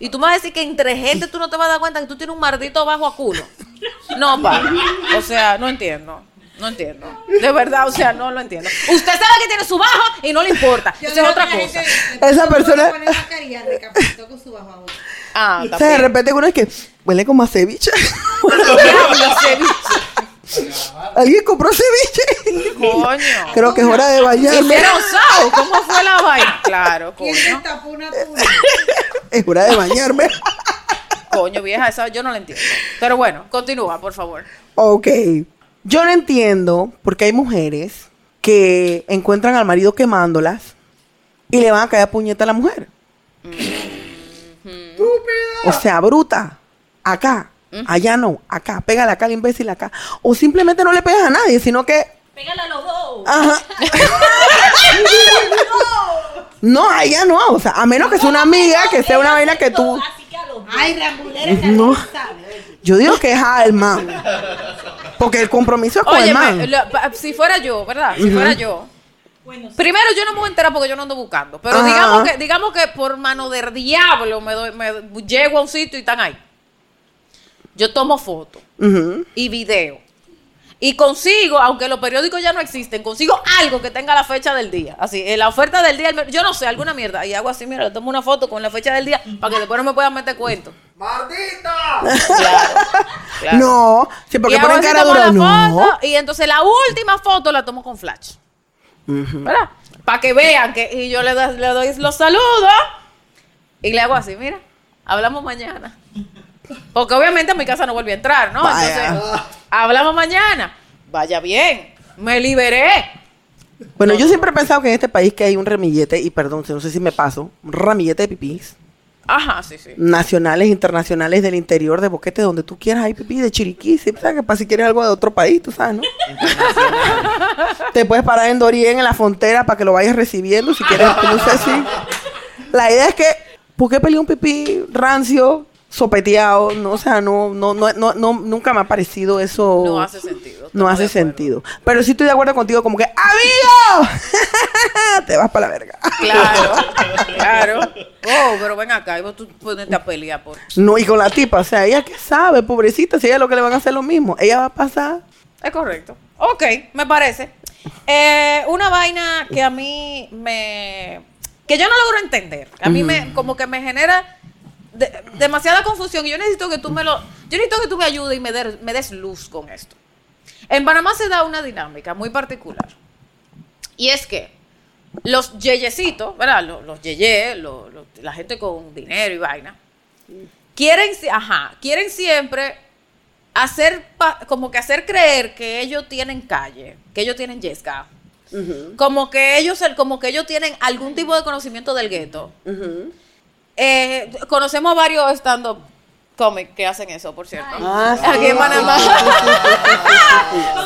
Y tú me vas a decir que entre gente tú no te vas a dar cuenta que tú tienes un mardito bajo a culo. No, pa. O sea, no entiendo. No entiendo. De verdad, o sea, no lo entiendo. Usted sabe que tiene su bajo y no le importa. Esa es otra cosa. Esa persona- con su bajo. Ah, O sea, de repente uno es que huele como a ceviche. Ceviche. ¿Alguien compró ceviche? Coño. Creo que es hora de bañarme. Hicieron sao. ¿Cómo fue la vaina? Claro, ¿Quién coño. tapó una tuna? Es hora de bañarme. Coño, vieja, esa yo no la entiendo. Pero bueno, continúa, por favor. Ok. Yo no entiendo porque hay mujeres que encuentran al marido quemándolas y le van a caer a puñeta a la mujer. O sea, bruta. Acá. Allá no. Acá. Pégale acá al imbécil acá. O simplemente no le pegas a nadie, sino que. Pégale a los dos. Ajá. no, allá no. O sea, a menos que sea una amiga, que sea una vaina que tú. Así que a los dos. Ay, Rambulera, No. Yo digo que es al man. Porque el compromiso es con Oye, el man. si fuera yo, ¿verdad? Si fuera yo. Bueno, sí. Primero, yo no me voy a enterar porque yo no ando buscando. Pero Ajá. digamos que, digamos que por mano del diablo me, doy, me llego a un sitio y están ahí. Yo tomo fotos y video. Y consigo, aunque los periódicos ya no existen, consigo algo que tenga la fecha del día. Así, en la oferta del día, yo no sé, alguna mierda. Y hago así, mira, le tomo una foto con la fecha del día para que después no me puedan meter cuentos. ¡Maldita! Claro. claro. No, sí, porque y ponen cara dura. la No. foto, y entonces la última foto la tomo con flash. ¿Verdad? Para que vean que y yo le, le doy los saludos y le hago así, mira, hablamos mañana. Porque obviamente a mi casa no volví a entrar, ¿no? Vaya. Entonces, hablamos mañana. Vaya bien, me liberé. Bueno, yo siempre he pensado que en este país que hay un ramillete, y perdón, no sé si me paso, un ramillete de pipís, Ajá, sí, sí. nacionales, internacionales del interior, de boquete, donde tú quieras, hay pipí de chiriquí, ¿sí? ¿sabes? Que para si quieres algo de otro país, tú sabes, ¿no? Te puedes parar en Dorién, en la frontera, para que lo vayas recibiendo, si quieres, no sé si... La idea es que, ¿por qué peleé un pipí rancio, sopeteado? No, o sea, no, no, no, no, no, nunca me ha parecido eso... No hace sentido. No hace sentido. Pero sí estoy de acuerdo contigo, como que, ¡Amigo! Te vas para la verga. Claro, claro. Oh, pero ven acá, y vos tú ponerte a pelear por. No, y con la tipa, o sea, ella que sabe, pobrecita, si ella lo que le van a hacer lo mismo. Ella va a pasar. Es correcto. Ok, me parece. Eh, una vaina que a mí me... que yo no logro entender. A mí me como que me genera de- demasiada confusión y yo necesito que tú me lo... Yo necesito que tú me ayudes y me, des luz con esto. En Panamá se da una dinámica muy particular. Y es que los yeyecitos, ¿verdad? Los, los yeye, los- los- la gente con dinero y vaina, quieren, ajá, quieren siempre hacer, pa- como que hacer creer que ellos tienen calle, que ellos tienen yesca. Como que ellos, como que ellos tienen algún tipo de conocimiento del gueto. Eh, conocemos a varios stand-up comics que hacen eso, por cierto. Ah, sí. Aquí en Panamá.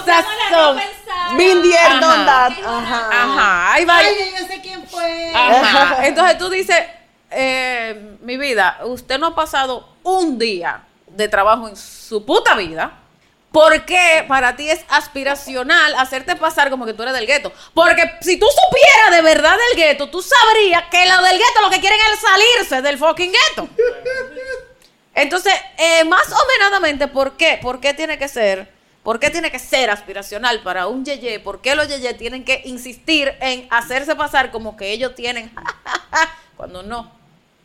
Sazón. Been there, Ajá. Ajá. Ajá, hay varios. Ay, yo sé quién fue. Ajá. Entonces tú dices, eh, mi vida, usted no ha pasado un día de trabajo en su puta vida. ¿Por qué para ti es aspiracional hacerte pasar como que tú eres del gueto? Porque si tú supieras de verdad del gueto, tú sabrías que los del gueto lo que quieren es salirse del fucking gueto. Entonces, eh, más omenadamente, ¿por qué? ¿Por qué tiene que ser? ¿Por qué tiene que ser aspiracional para un yeye? ¿Por qué los yeye tienen que insistir en hacerse pasar como que ellos tienen cuando no?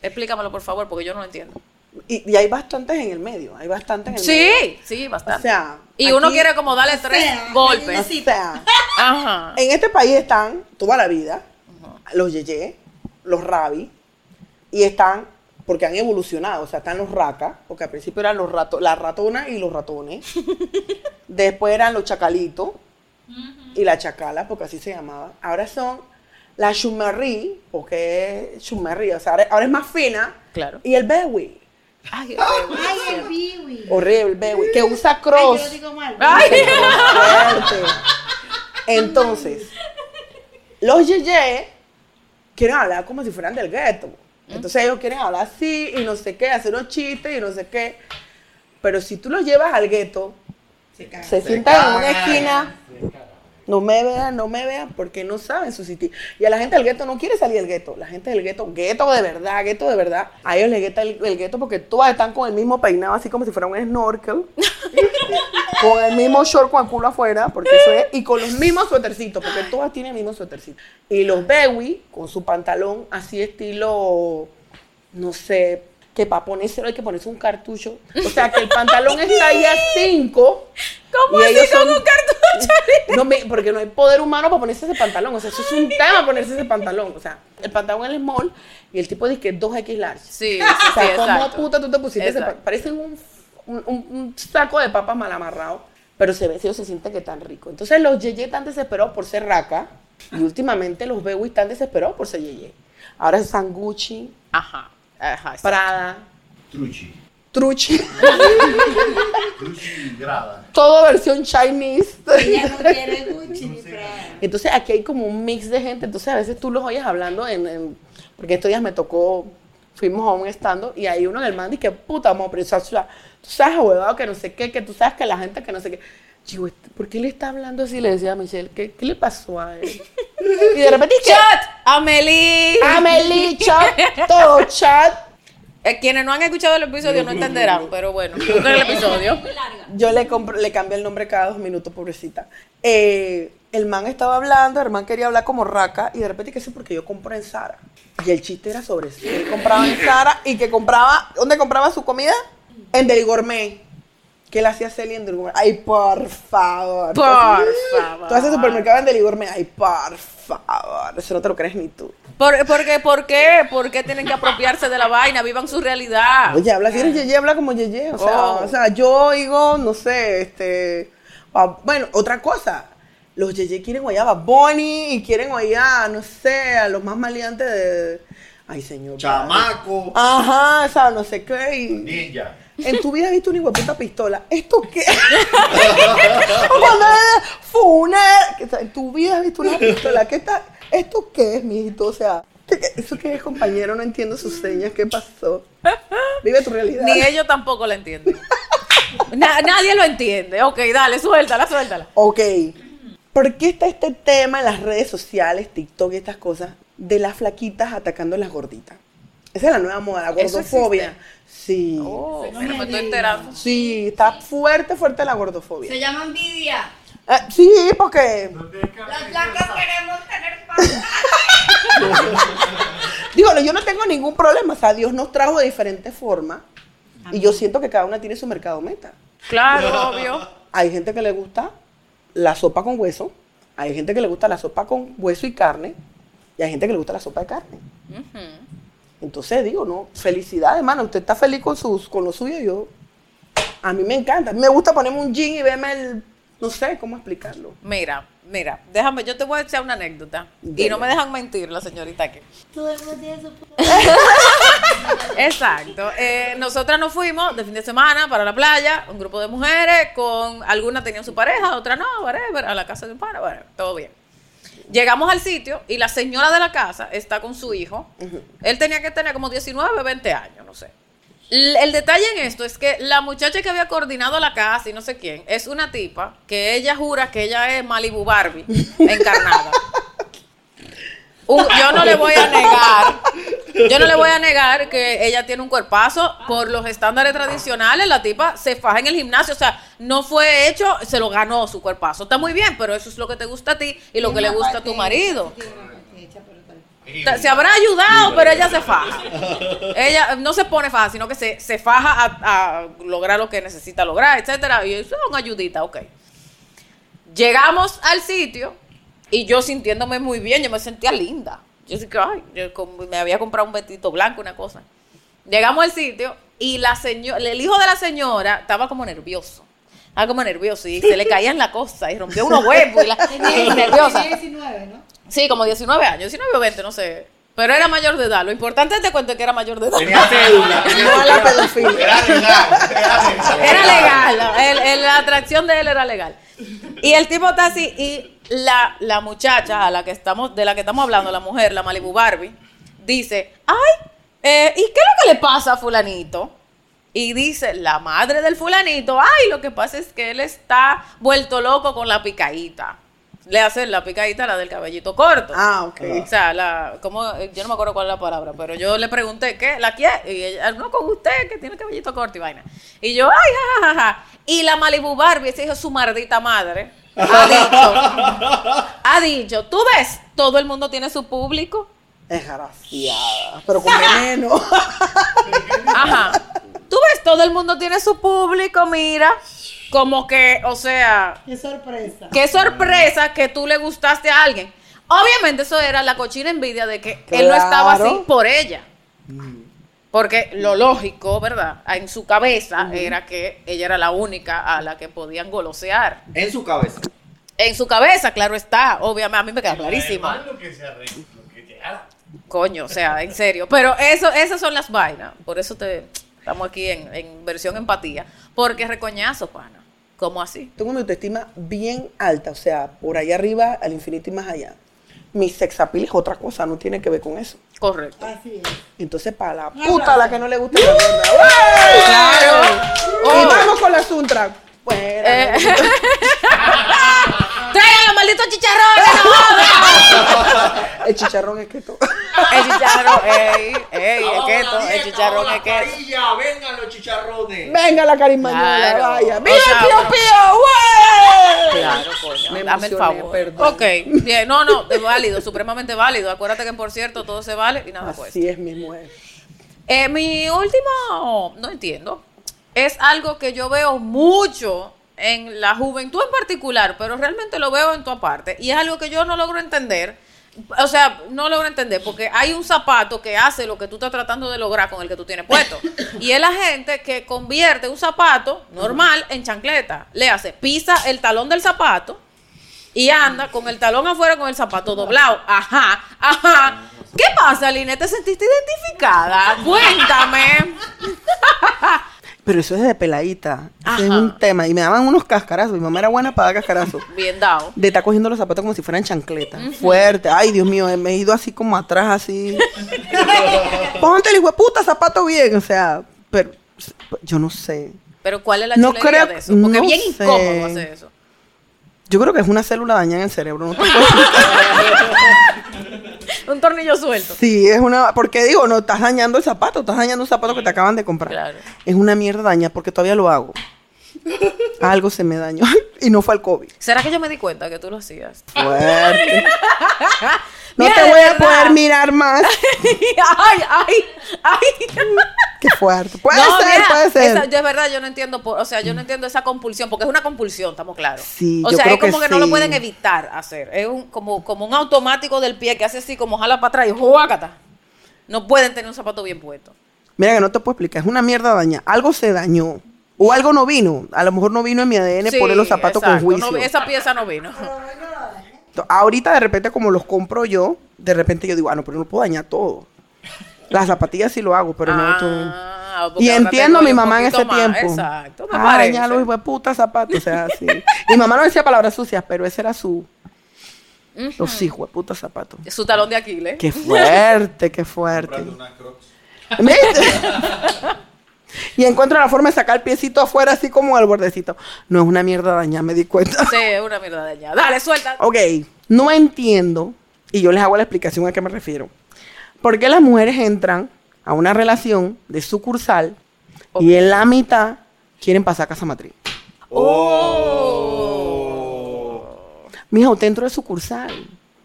Explícamelo, por favor, porque yo no lo entiendo. Y, y hay bastantes en el medio. Hay bastantes en el medio. Sí, sí, bastante. O sea, y uno quiere como darle tres sea, golpes. O sea, Ajá. en este país están toda la vida los yeye, los rabi, y están, porque han evolucionado, o sea, están los racas, porque al principio eran los rato, las ratonas y los ratones. Después eran los chacalitos y la chacala, porque así se llamaba. Ahora son la chumerri, porque es chumerri, o sea, ahora, ahora es más fina. Claro. Y el bewi, Ay, Ay, el biwi. horrible, que usa Ay, cross. yo lo digo mal. Ay. Entonces, los yeye quieren hablar como si fueran del gueto. Entonces ellos quieren hablar así y no sé qué, hacer unos chistes y no sé qué. Pero si tú los llevas al gueto, Se cae. se sientan en una esquina, no me vean, no me vean, porque no saben su sitio. Y a la gente del gueto no quiere salir del gueto. La gente del gueto, gueto de verdad, gueto de verdad. A ellos les gusta el, el gueto porque todas están con el mismo peinado, así como si fuera un snorkel. con el mismo short con el culo afuera, porque eso es, y con los mismos suétercitos, porque todas tienen el mismo suétercito. Y los Bewi con su pantalón así estilo, no sé, que para ponérselo hay que ponerse un cartucho. O sea, que el pantalón es talla 5. ¿Cómo y así ellos con son- un cartucho? No, me- porque no hay poder humano para ponerse ese pantalón. O sea, eso es un tema ponerse ese pantalón. O sea, el pantalón es small y el tipo dice que 2X large. Sí, sí, O sí, sea, ¿cómo exacto. puta tú te pusiste ese Exacto. pa- Parecen un, un, saco de papas mal amarrado, pero se ve, ellos se sienten que están ricos. Entonces los yeye están desesperados por ser raca y últimamente los bewi están desesperados por ser yeye. Ahora es Gucci, Ajá, ajá. Prada, Truchi. Truchi, Truchi grada. todo versión Chinese. Ella no quiere Gucci ni Prada. Entonces aquí hay como un mix de gente. Entonces a veces tú los oyes hablando en, en- porque estos días me tocó, fuimos a un estando y hay uno en el man y que puta amor, pero eso, o sea, tú sabes, huevado, que no sé qué, que tú sabes que la gente que no sé qué. Este, ¿por qué le está hablando así? Le decía a Michelle, ¿qué, qué le pasó a él? Y de repente, ¿qué? ¡Chat! ¡Amelie! Amelie, chat, todo chat. Eh, quienes no han escuchado el episodio no entenderán, pero bueno, el episodio. Yo le, compro- le cambié el nombre cada dos minutos, pobrecita. Eh, el man estaba hablando, el man quería hablar como raca, y de repente, ¿qué sé? Porque yo compro en Sara. Y el chiste era sobre eso. Él compraba en Sara y que compraba, ¿dónde compraba su comida? En Del Gourmet. Que él hacía Celia en Gourmet. Ay, por favor. Por favor. Tú haces supermercado en Del Gourmet. Ay, por favor. Eso no te lo crees ni tú. ¿Por, porque, ¿Por qué? ¿Por qué tienen que apropiarse de la vaina? Vivan su realidad. Oye, habla, si eres Yeye, habla como Yeye. O sea, Oh. o sea, yo oigo, no sé, este. ah, bueno, otra cosa. Los Yeye quieren oír a Bunny y quieren oír a, no sé, a los más maleantes de. Ay, señor. Chamaco. Ajá, o sea, no sé qué. Y Ninja. En tu vida has visto una hueputa pistola. ¿Esto qué? Funer. En tu vida has visto una pistola. ¿Qué tal? ¿Esto qué es, mijito? O sea, ¿qué- qué- ¿eso qué es, compañero? No entiendo sus señas. ¿Qué pasó? Vive tu realidad. Ni ellos tampoco la entienden. Na- nadie lo entiende. Ok, dale, suéltala, suéltala. Ok. ¿Por qué está este tema en las redes sociales, TikTok y estas cosas, de las flaquitas atacando a las gorditas? Esa es la nueva moda, la ¿Eso gordofobia. Sí. Oh, pero me estoy enterando. Sí, está fuerte, fuerte la gordofobia. Se llama envidia. Ah, sí, porque, Las blancas queremos tener paz. digo, yo no tengo ningún problema. O sea, Dios nos trajo de diferentes formas. Y yo siento que cada una tiene su mercado meta. Claro, obvio. Hay gente que le gusta la sopa con hueso. Hay gente que le gusta la sopa con hueso y carne. Y hay gente que le gusta la sopa de carne. Entonces digo, no, felicidades, hermano. Usted está feliz con, sus, con lo suyo. Yo, a mí me encanta. A mí me gusta ponerme un jean y verme el, no sé cómo explicarlo. Mira, mira, déjame, yo te voy a echar una anécdota. Y no me dejan mentir la señorita aquí. Todo el mundo tiene su Exacto. Eh, nosotras nos fuimos de fin de semana para la playa, un grupo de mujeres, con algunas tenían su pareja, otras no, whatever, a la casa de un pana, bueno, todo bien. Llegamos al sitio y la señora de la casa está con su hijo. Él tenía que tener como 19, 20 años, no sé. El detalle en esto es que la muchacha que había coordinado la casa y no sé quién es una tipa que ella jura que ella es Malibu Barbie encarnada. Yo no le voy a negar, yo no le voy a negar que ella tiene un cuerpazo por los estándares tradicionales. La tipa se faja en el gimnasio, o sea, no fue hecho, se lo ganó su cuerpazo. Está muy bien, pero eso es lo que te gusta a ti y lo que le gusta a tu marido. Se habrá ayudado, pero ella se faja. Ella no se pone faja, sino que se, se faja a, a lograr lo que necesita lograr, etcétera. Y eso es una ayudita, ok. Llegamos al sitio y yo sintiéndome muy bien, yo me sentía linda. Yo sí que, ay, yo me había comprado un vestido blanco, una cosa. Llegamos al sitio y la señora, el hijo de la señora estaba como nervioso. Estaba como nervioso y se le caían la cosa y rompió unos huevos y la nerviosa. 19, ¿no? Sí, como 19 años, 19 o 20, no sé. Pero era mayor de edad. Lo importante es te cuento que era mayor de edad. Tenía cédula. tenía No la pedofilia. Era legal. Era legal. Era legal, ¿no? El- el- la atracción de él era legal. Y el tipo está así, y la, la muchacha a la que estamos, de la que estamos hablando, la mujer, la Malibu Barbie, dice, ay, eh, ¿y qué es lo que le pasa a fulanito? Y dice, la madre del fulanito, ay, lo que pasa es que él está vuelto loco con la picadita. Le hacen la picadita, la del cabellito corto. Ah, ok. O sea, la, como, yo no me acuerdo cuál es la palabra, pero yo le pregunté, ¿qué? ¿La quiere? Y ella, no, con usted, que tiene el cabellito corto y vaina. Y yo, ay, ja, ja, ja, ja. Y la Malibu Barbie, ese hijo de su maldita madre, ha dicho, ha dicho, tú ves, todo el mundo tiene su público. Desgraciada. Pero con veneno. Ajá. Tú ves, todo el mundo tiene su público, mira. Como que, o sea, Qué sorpresa. qué sorpresa que tú le gustaste a alguien. Obviamente eso era la cochina envidia de que él no estaba así por ella. Porque lo lógico, ¿verdad? En su cabeza era que ella era la única a la que podían golosear. En su cabeza. En su cabeza, claro está. Obviamente, a mí me queda clarísimo. Que se que. Coño, o sea, en serio. Pero eso, esas son las vainas. Por eso te estamos aquí en, en versión empatía. Porque recoñazo, pana. ¿Cómo así? Tengo una autoestima bien alta, o sea, por ahí arriba, al infinito y más allá. Mi sex appeal es otra cosa, no tiene que ver con eso. Correcto. Así es. Entonces, para la puta la que no le gusta la. Claro. Y Oh. vamos con la Suntra. Bueno, Eh. ¡Traigan los malditos chicharrones! El chicharrón es todo. El chicharrón, ey, ey, el keto, el chicharrón es keto. vengan los chicharrones. Venga la carimañola, Claro. vaya. O ¡Viva sea, Pío pero- Pío! ¡Güey! Claro, coño. Me Dame el favor. perdón. Ok, bien. No, no, es válido, supremamente válido. Acuérdate que, por cierto, todo se vale y nada cuesta. Así es mi mujer. Eh, mi último, no entiendo, es algo que yo veo mucho en la juventud en particular, pero realmente lo veo en tu parte. Y es algo que yo no logro entender. O sea, no logro entender porque hay un zapato que hace lo que tú estás tratando de lograr con el que tú tienes puesto. Y es la gente que convierte un zapato normal en chancleta. Le hace, pisa el talón del zapato y anda con el talón afuera con el zapato doblado. Ajá, ajá. ¿Qué pasa, Line? ¿Te sentiste identificada? Cuéntame. Pero eso es de peladita. Eso es un tema. Y me daban unos cascarazos. Mi mamá era buena para dar cascarazos. Bien dado. De estar cogiendo los zapatos como si fueran chancletas. Fuerte. Ay, Dios mío, me he ido así como atrás, así. Ponte el hijo de puta zapato bien. O sea, pero yo no sé. Pero ¿cuál es la No creo- de eso? Porque no es bien sé. incómodo hacer eso. Yo creo que es una célula dañada en el cerebro. No te. Un tornillo suelto. Sí, es una. Porque digo, no estás dañando el zapato, estás dañando un zapato que te acaban de comprar. Claro. Es una mierda daña porque todavía lo hago. Algo se me dañó. y no fue el COVID. ¿Será que yo me di cuenta que tú lo hacías? Fuerte. No Mira, te voy a poder mirar más. ay, ay, ay. Qué fuerte. Puede No, ser, mira, puede ser. esa- de verdad, yo no entiendo, por- o sea, yo no entiendo esa compulsión, porque es una compulsión, estamos claros. Sí, o yo sea, creo es como que que, no lo pueden evitar hacer. Es un, como, como un automático del pie que hace así, como jala para atrás y ¡juácata! No pueden tener un zapato bien puesto. Mira que no te puedo explicar. Es una mierda daña. Algo se dañó. O algo no vino. A lo mejor no vino en mi ADN Sí, poner los zapatos exacto, con juicio. no- esa pieza no vino. Ahorita de repente como los compro yo, de repente yo digo, ah, no, pero no puedo dañar todo. Las zapatillas sí lo hago, pero no todo. Ah, Y entiendo a mi mamá en ese más. tiempo. Exacto, me Ah, dañar los hijos de puta zapatos, o sea, sí. Mi mamá no decía palabras sucias, pero ese era su... Los hijos de puta zapatos. Su talón de Aquiles. Qué fuerte, qué fuerte. Comprando una Crocs. Y encuentro la forma de sacar el piecito afuera así como al bordecito. No es una mierda dañada, me di cuenta. Sí, es una mierda dañada. Dale, suelta. Ok, no entiendo, y yo les hago la explicación a qué me refiero. ¿Por qué las mujeres entran a una relación de sucursal y en la mitad quieren pasar a casa matriz? Oh. Mija, usted entró de sucursal.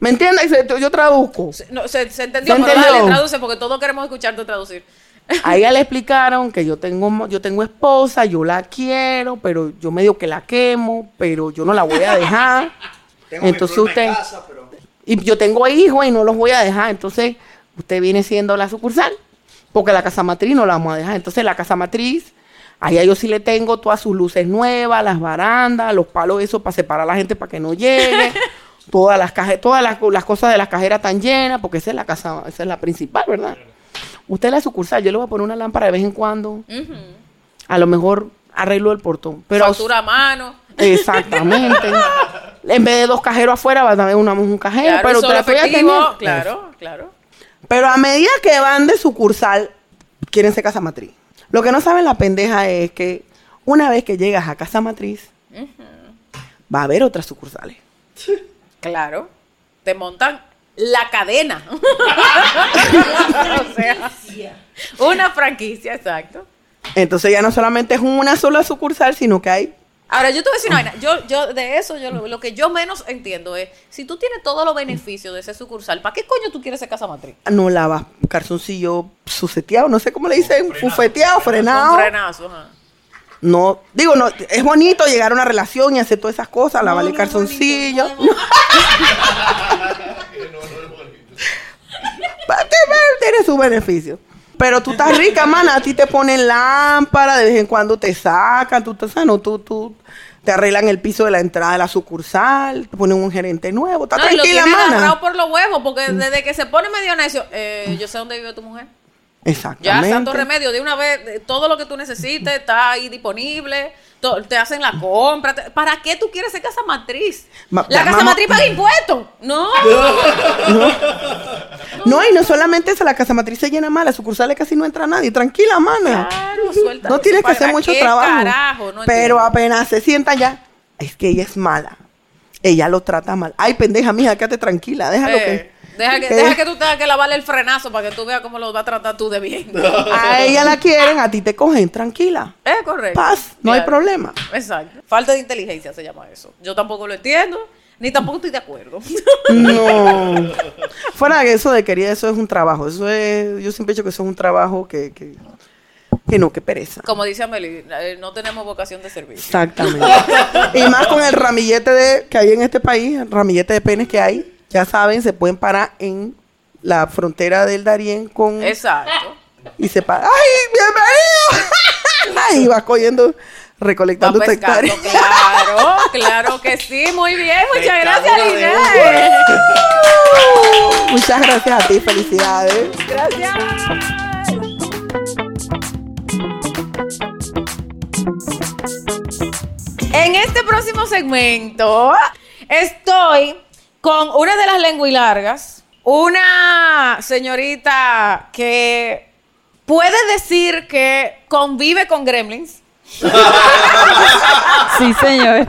¿Me entiendes? Yo- traduzco. Se, no, se, se entendió, ¿Se pero entendió? dale, traduce porque todos queremos escucharte traducir. A ella le explicaron que yo tengo, yo tengo esposa, yo la quiero, pero yo medio que la quemo, pero yo no la voy a dejar. Tengo Entonces usted, en casa, pero... y yo tengo hijos y no los voy a dejar, entonces usted viene siendo la sucursal, porque la casa matriz no la vamos a dejar. Entonces la casa matriz, allá yo sí le tengo todas sus luces nuevas, las barandas, los palos esos para separar a la gente para que no llegue. Todas las cajas, todas las, las cosas de las cajeras están llenas, porque esa es la casa, esa es la principal, ¿verdad? Usted es la sucursal, yo le voy a poner una lámpara de vez en cuando. A lo mejor arreglo el portón. Pero Factura a mano. Exactamente. en vez de dos cajeros afuera, va a haber una, un cajero. Claro, pero efectivo. Claro, claro. Pero a medida que van de sucursal, quieren ser casa matriz. Lo que no saben la pendeja es que una vez que llegas a casa matriz, va a haber otras sucursales. Claro. Te montan la cadena. o sea, una franquicia, exacto. Entonces ya no solamente es una sola sucursal, sino que hay Ahora, yo te voy a decir una vaina. Yo, yo, de eso, yo, lo, lo que yo menos entiendo es, si tú tienes todos los beneficios de ese sucursal, ¿para qué coño tú quieres ser casa matriz? No lavas calzoncillo suceteado, no sé cómo le dicen, fufeteado, frenado. Con frenazo, ajá. No, digo, no, es bonito llegar a una relación y hacer todas esas cosas, lavarle calzoncillo. Pa- te- Tiene su beneficio. Pero tú estás rica, mana. A ti te ponen lámpara, de vez en cuando te sacan, tú, tú, no, tú, tú te arreglan el piso de la entrada de la sucursal, te ponen un gerente nuevo. Está No, y lo tranquila, tiene mana. agarrado por los huevos, porque desde que se pone medio necio, eh, yo sé dónde vive tu mujer. Ya, Exactamente. santo remedio, de una vez, todo lo que tú necesites está ahí disponible, te hacen la compra. te- ¿Para qué tú quieres ser casa matriz? Ma- la casa matriz paga impuestos. No. No, y no solamente eso, la casa matriz se llena más, la sucursales casi no entra nadie. Tranquila, mana. Claro, suelta No tienes que ¿Para hacer mucho trabajo. Carajo, no pero apenas se sienta ya, es que ella es mala. Ella lo trata mal. Ay, pendeja, mija, quédate tranquila, déjalo Eh, que. Deja que, deja que tú tengas que lavarle el frenazo para que tú veas cómo lo va a tratar tú de bien. A ella la quieren, a ti te cogen, tranquila. Es correcto. Paz, no hay problema. Exacto. Falta de inteligencia se llama eso. Yo tampoco lo entiendo, ni tampoco estoy de acuerdo. No. Fuera de eso de quería, eso es un trabajo. Eso es, yo siempre he dicho que eso es un trabajo que, que, que no, que pereza. Como dice Amelie, eh, no tenemos vocación de servicio. Exactamente. y más con el ramillete de, que hay en este país, el ramillete de penes que hay, ya saben, se pueden parar en la frontera del Darién con Exacto. y se para. ¡Ay, bienvenido! Ahí va cogiendo, recolectando pescando, hectáreas. claro, claro que sí, muy bien, muchas gracias, Linet. Muchas gracias a ti, felicidades. Gracias. En este próximo segmento estoy con una de las lenguilargas, una señorita que puede decir que convive con gremlins. Sí, señor.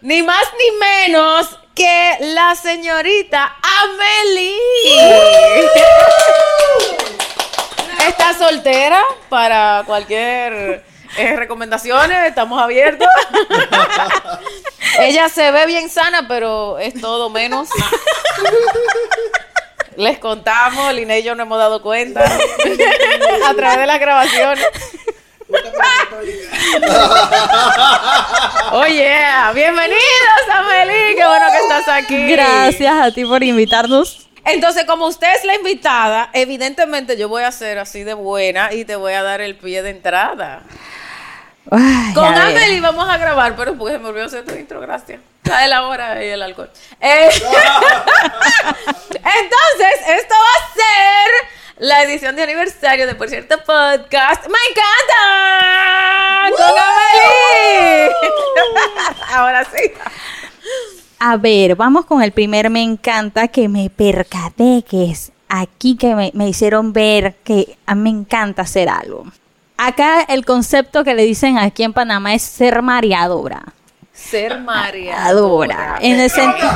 Ni más ni menos que la señorita Amelie. Está soltera para cualquier eh, recomendaciones, estamos abiertos. Ella se ve bien sana, pero es todo menos. Les contamos, Liné y yo no hemos dado cuenta a través de las grabaciones. Oye, bienvenidos, Amelie, qué bueno que estás aquí. Gracias a ti por invitarnos. Entonces, como usted es la invitada, evidentemente yo voy a ser así de buena y te voy a dar el pie de entrada. Ay, Con. Amelie vamos a grabar, pero porque se me olvidó hacer tu intro, gracias. Trae la hora y el alcohol. Eh, Entonces, esto va a ser la edición de aniversario de Por cierto Podcast. ¡Me encanta! ¡Con Amelie! Ahora sí. A ver, vamos con el primer me encanta que me percaté que es aquí que me, me hicieron ver que a mí me encanta hacer algo. Acá el concepto que le dicen aquí en Panamá es ser mareadora. Ser. Mareadora. En el sentido.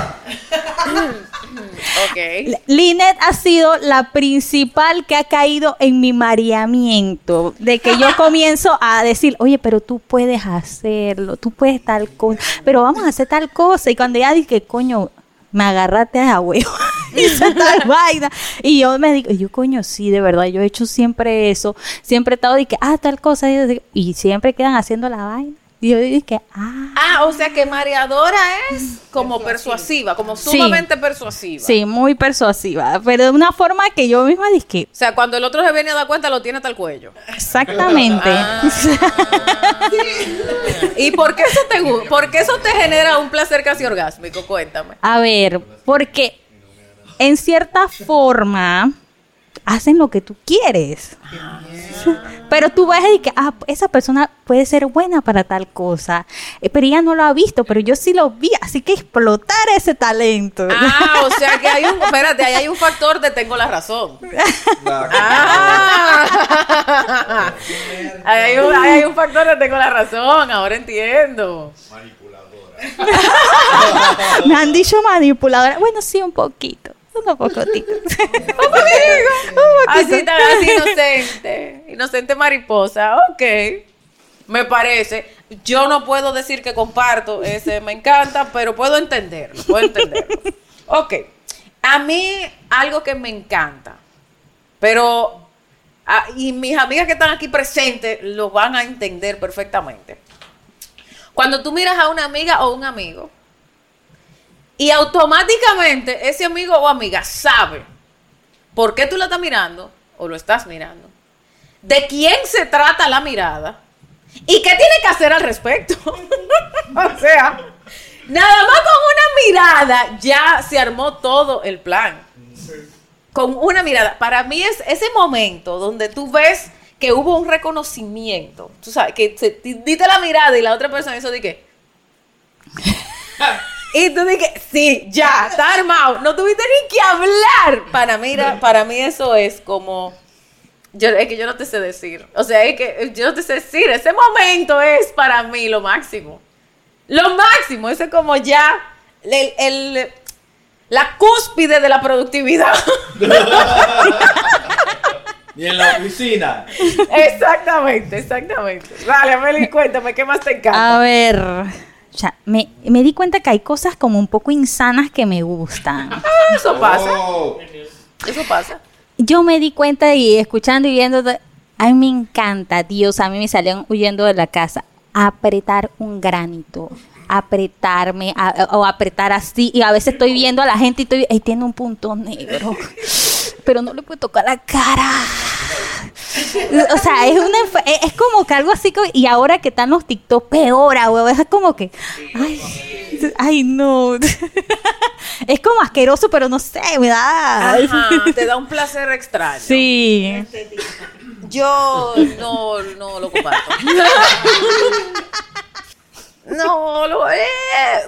Ok. Linet ha sido la principal que ha caído en mi mareamiento. De que yo comienzo a decir, oye, pero tú puedes hacerlo, tú puedes tal cosa, pero vamos a hacer tal cosa. Y cuando ella dice, coño, me agarraste a huevo, hice tal vaina. Y yo me digo, y yo, coño, sí, de verdad, yo he hecho siempre eso. Siempre he estado de que, ah, tal cosa. Y yo digo, Y siempre quedan haciendo la vaina. Y yo dije, ah. Ah, o sea que mareadora es como persuasiva, como Sí. sumamente persuasiva. Sí, muy persuasiva, pero de una forma que yo misma dije, O sea, cuando el otro se viene a dar cuenta, lo tiene hasta el cuello. exactamente. Ah. ¿Y por qué eso te ¿Por qué eso te genera un placer casi orgásmico? Cuéntame. A ver, porque en cierta forma hacen lo que tú quieres. Pero tú ves y que ah, esa persona puede ser buena para tal cosa, Eh, pero ella no lo ha visto, pero yo sí lo vi, así que explotar ese talento. Ah, o sea que hay un, espérate, ahí hay un factor de tengo la razón. Ah, ahí hay un, ahí hay un factor de tengo la razón, ahora entiendo. Me han dicho manipuladora. Bueno, sí, un poquito. Un poquitito. Así tan así inocente. Inocente mariposa. Ok. Me parece. yo no puedo decir que comparto ese me encanta, pero puedo entenderlo, puedo entenderlo. Ok, a mí algo que me encanta, pero, ah, y mis amigas que están aquí presentes lo van a entender perfectamente. Cuando tú miras a una amiga o un amigo, y automáticamente ese amigo o amiga sabe por qué tú la estás mirando o lo estás mirando, de quién se trata la mirada y qué tiene que hacer al respecto. o sea, nada más con una mirada ya se armó todo el plan. Con una mirada. Para mí es ese momento donde tú ves que hubo un reconocimiento. Tú sabes, que se, diste la mirada y la otra persona hizo de que... Y tú dije, sí, ya, está armado. No tuviste ni que hablar. Para mí, para mí eso es como... Yo, es que yo no te sé decir. O sea, es que yo no te sé decir. Ese momento es para mí lo máximo. Lo máximo. Ese es como ya el, el- la cúspide de la productividad. Y en la oficina. exactamente, exactamente. Dale, Meli, cuéntame, ¿qué más te encanta? A ver, me, me di cuenta que hay cosas como un poco insanas que me gustan. Eso pasa. Oh. Eso pasa. Yo me di cuenta y escuchando y viendo, a mí me encanta, Dios, a mí me salían huyendo de la casa, apretar un granito, apretarme a- o apretar así y a veces estoy viendo a la gente y estoy, ahí tiene un punto negro, pero no le puedo tocar la cara. O sea, es una enf- es como que algo así como- y ahora que están los TikTok peor, huevo, es como que ay, ay no. Es como asqueroso, pero no sé, me da Ajá, te da un placer extraño. Sí. Yo no, no lo comparto. no, lo eh,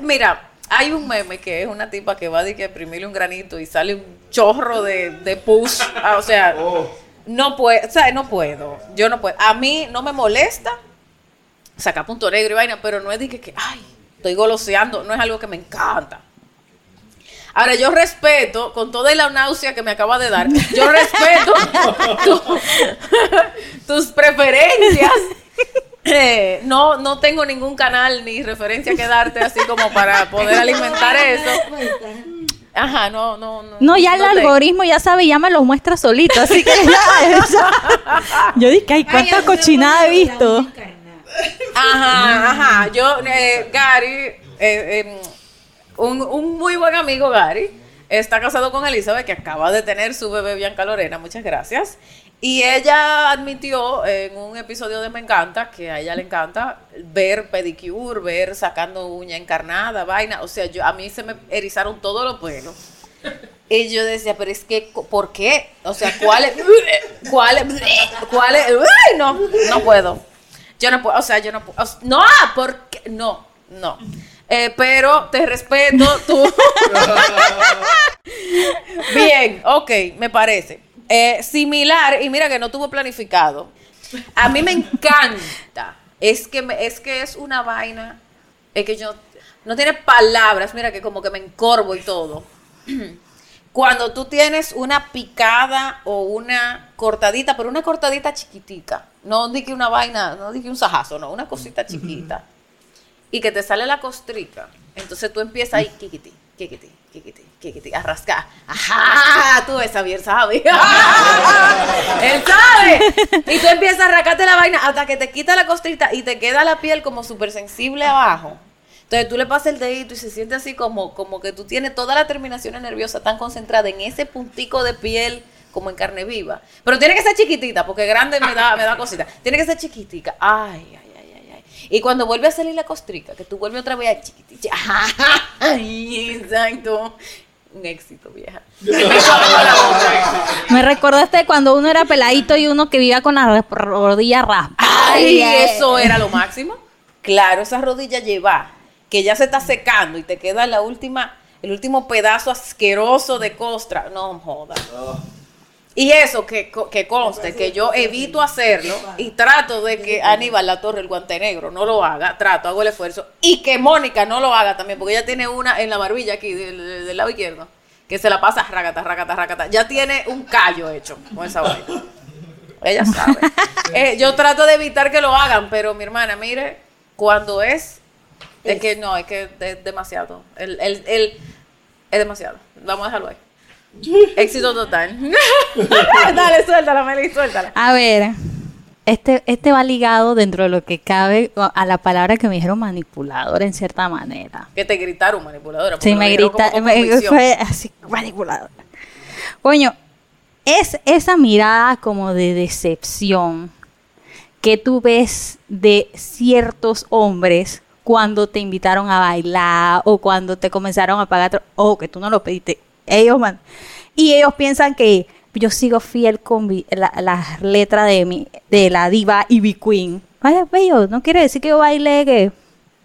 Mira, hay un meme que es una tipa que va a que exprimirle un granito y sale un chorro de, de pus. Ah, o sea, Oh. no puedo, o sea, no puedo. Yo no puedo. A mí no me molesta sacar punto negro y vaina, pero no es de que, que, ay, estoy goloseando, no es algo que me encanta. Ahora, yo respeto, con toda la náusea que me acaba de dar, yo respeto tu- tus preferencias. Eh, no, no tengo ningún canal ni referencia que darte así como para poder alimentar eso. Ajá, no, no, no. No, ya el algoritmo ya sabe, ya me lo muestra solito, así que ya, ya. Yo dije, ay, cuánta cochinada he visto. Ajá, ajá. Yo, eh, Gary, eh, eh, un, un muy buen amigo, Gary, está casado con Elizabeth, que acaba de tener su bebé Bianca Lorena, muchas gracias. Y ella admitió en un episodio de Me Encanta que a ella le encanta ver pedicure, ver sacando uña encarnada, vaina. O sea, yo a mí se me erizaron todos los pelos. Y yo decía, pero es que, ¿por qué? O sea, ¿cuál es? ¿Cuál? ¿Cuál es? ¡Ay, no, no puedo. Yo no puedo, o sea, yo no puedo. no, porque, no, no. Eh, pero te respeto, tú. Bien, ok, me parece. Eh, similar, y mira que no tuvo planificado. A mí me encanta. Es que, me- es que es una vaina. Es que yo. No tiene palabras. Mira que como que me encorvo y todo. Cuando tú tienes una picada o una cortadita, pero una cortadita chiquitica. No dije una vaina, no dije un sajazo, no, una cosita chiquita. Y que te sale la costrica. Entonces tú empiezas ahí, kikiti, kikiti, kikiti, kikiti, a rascar. Ajá, tú ves, Javier sabe. Él sabe. Y tú empiezas a arrancarte la vaina hasta que te quita la costrita y te queda la piel como súper sensible abajo. Entonces tú le pasas el dedito y se siente así como, como que tú tienes toda la terminación nerviosa tan concentrada en ese puntico de piel como en carne viva. Pero tiene que ser chiquitita, porque grande me da, me da cosita. Tiene que ser chiquitica. Ay. Y cuando vuelve a salir la costrica, que tú vuelves otra vez a chiquitita. Ay, exacto. Un éxito, vieja. Me recordaste cuando uno era peladito y uno que vivía con la re- rodilla raspa. Ay, eso era lo máximo. Claro, esa rodilla lleva, que ya se está secando y te queda la última, el último pedazo asqueroso de costra. No joda. Y eso que, que conste, que yo evito hacerlo y trato de que Aníbal La Torre, el guante negro, no lo haga, trato, hago el esfuerzo. Y que Mónica no lo haga también, porque ella tiene una en la barbilla aquí, del lado izquierdo, que se la pasa racata, racata, racata. Ya tiene un callo hecho con esa vaina. Ella sabe. Eh, yo trato de evitar que lo hagan, pero mi hermana, mire, cuando es, es que no, es que es demasiado. El, el, el- es demasiado. Vamos a dejarlo ahí. Éxito total. Dale, suéltala, Meli, suéltala. A ver, este, este va ligado dentro de lo que cabe a la palabra que me dijeron manipuladora en cierta manera. Que te gritaron manipuladora. porque Sí, lo me dijeron grita, como con me- convicción. fue así, manipuladora. Coño, es esa mirada como de decepción que tú ves de ciertos hombres cuando te invitaron a bailar o cuando te comenzaron a pagar, o que tú no lo pediste, ellos man, y ellos piensan que yo sigo fiel con mi- la, la letra de mi de la diva Ivy Queen. Vaya, bello, no quiere decir que yo baile que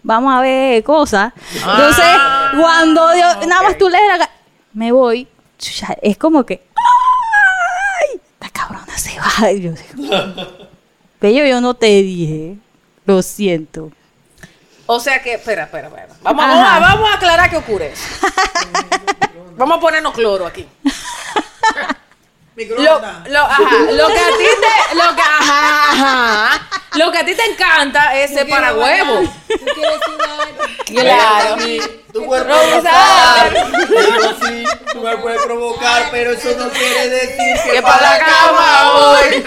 vamos a ver cosas. Entonces, Ah, cuando yo, nada más tú lees la me voy, es como que ¡ay! Esta cabrona se va. Y yo digo, Bello, yo no te dije. Lo siento. O sea que, espera, espera, espera. Vamos, vamos, a, vamos a aclarar qué ocurre. vamos a ponernos cloro aquí. Lo, lo, ajá, lo que a ti te, lo que, ajá, ajá, lo que a ti te encanta es ser para huevo. Claro. Tu cuerpo. Pero sí, tú me puedes provocar, pero eso no quiere decir que, Que para la cama hoy.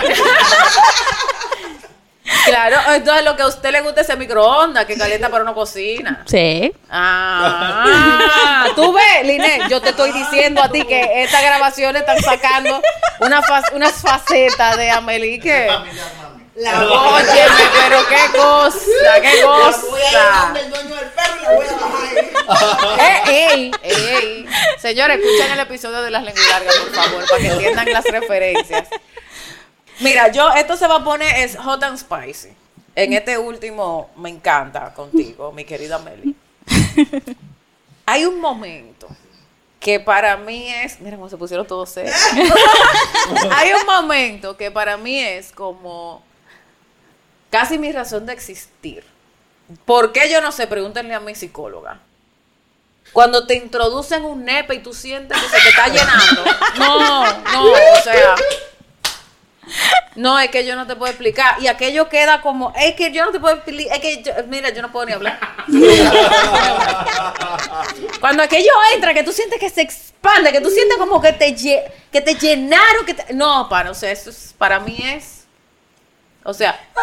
Claro, entonces lo que a usted le gusta es el microondas que calienta para una cocina. Sí. Ah, tú ves, Linet, yo te estoy diciendo a ti que estas grabaciones están sacando una fa- unas facetas de Amelie que... La Óyeme, pero qué cosa, qué cosa. Eh, ey, ey. Señores, escuchen el episodio de las lenguas largas, por favor, para que entiendan las referencias. Mira, yo, esto se va a poner, es hot and spicy. En este último, me encanta contigo, mi querida Meli. Hay un momento que para mí es, mira cómo se pusieron todos serios. Hay un momento que para mí es como casi mi razón de existir. ¿Por qué yo no sé? Pregúntenle a mi psicóloga. Cuando te introducen un nepe y tú sientes que se te está llenando. No, no, o sea. No, es que yo no te puedo explicar. Y aquello queda como, es que yo no te puedo explicar. Es que, yo- mira, yo no puedo ni hablar. Cuando aquello entra, que tú sientes que se expande, que tú sientes como que te, que te llenaron, que te- No, para, o sea, eso es- para mí es... O sea...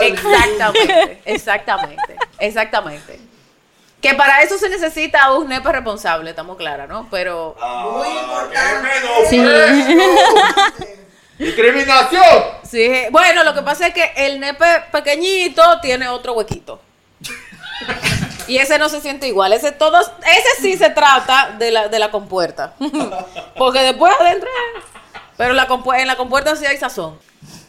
Exactamente, exactamente, exactamente. Que para eso se necesita un nepe responsable, estamos claras, ¿no? Pero... Sí. ¡Discriminación! Sí, bueno, lo que pasa es que el nepe pequeñito tiene otro huequito. Y ese no se siente igual. Ese todo, ese sí se trata de la, de la compuerta. Porque después adentro. Pero la compu- en la compuerta sí hay sazón.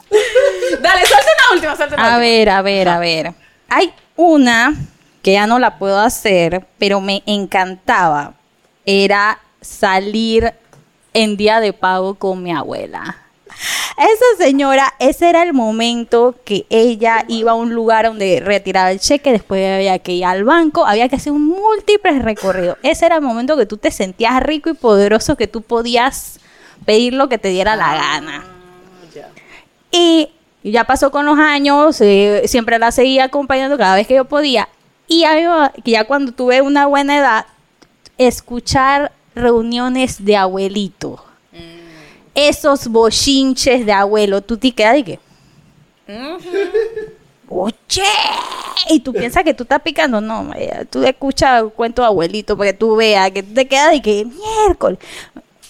Dale, suelta una última, suelta una A última. ver, a ver, a ver. Hay una que ya no la puedo hacer, pero me encantaba. Era salir en día de pago con mi abuela. Esa señora, ese era el momento que ella iba a un lugar donde retiraba el cheque, después había que ir al banco, había que hacer un múltiple recorrido. Ese era el momento que tú te sentías rico y poderoso, que tú podías pedir lo que te diera la gana. Ya. Y ya pasó con los años, eh, siempre la seguía acompañando cada vez que yo podía. Y que ya cuando tuve una buena edad, escuchar reuniones de abuelito. Esos bochinches de abuelo, tú te quedas y que, oye, y tú piensas que tú estás picando, no, María, tú escuchas cuento de abuelito para que tú veas, que tú te quedas y que, miércoles.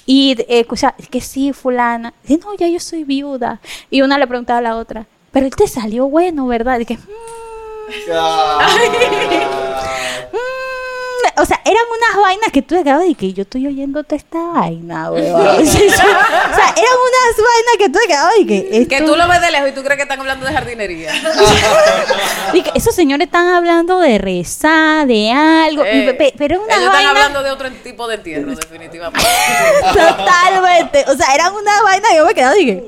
Y eh, escucha, es que sí, fulana, dice, no, ya yo soy viuda. Y una le preguntaba a la otra, pero él te salió bueno, ¿verdad? Y que, "Mm, mm". o sea, eran unas vainas que tú te quedabas y que yo estoy oyéndote esta vaina, weón. O sea, eran unas vainas que tú te quedabas y que... Que esto- tú lo ves de lejos y tú crees que están hablando de jardinería. y que esos señores están hablando de rezar, de algo, Eh, pe- pero es una ellos vaina están hablando de otro tipo de entierro, definitivamente. totalmente, o sea, eran una vaina que yo me quedaba y que,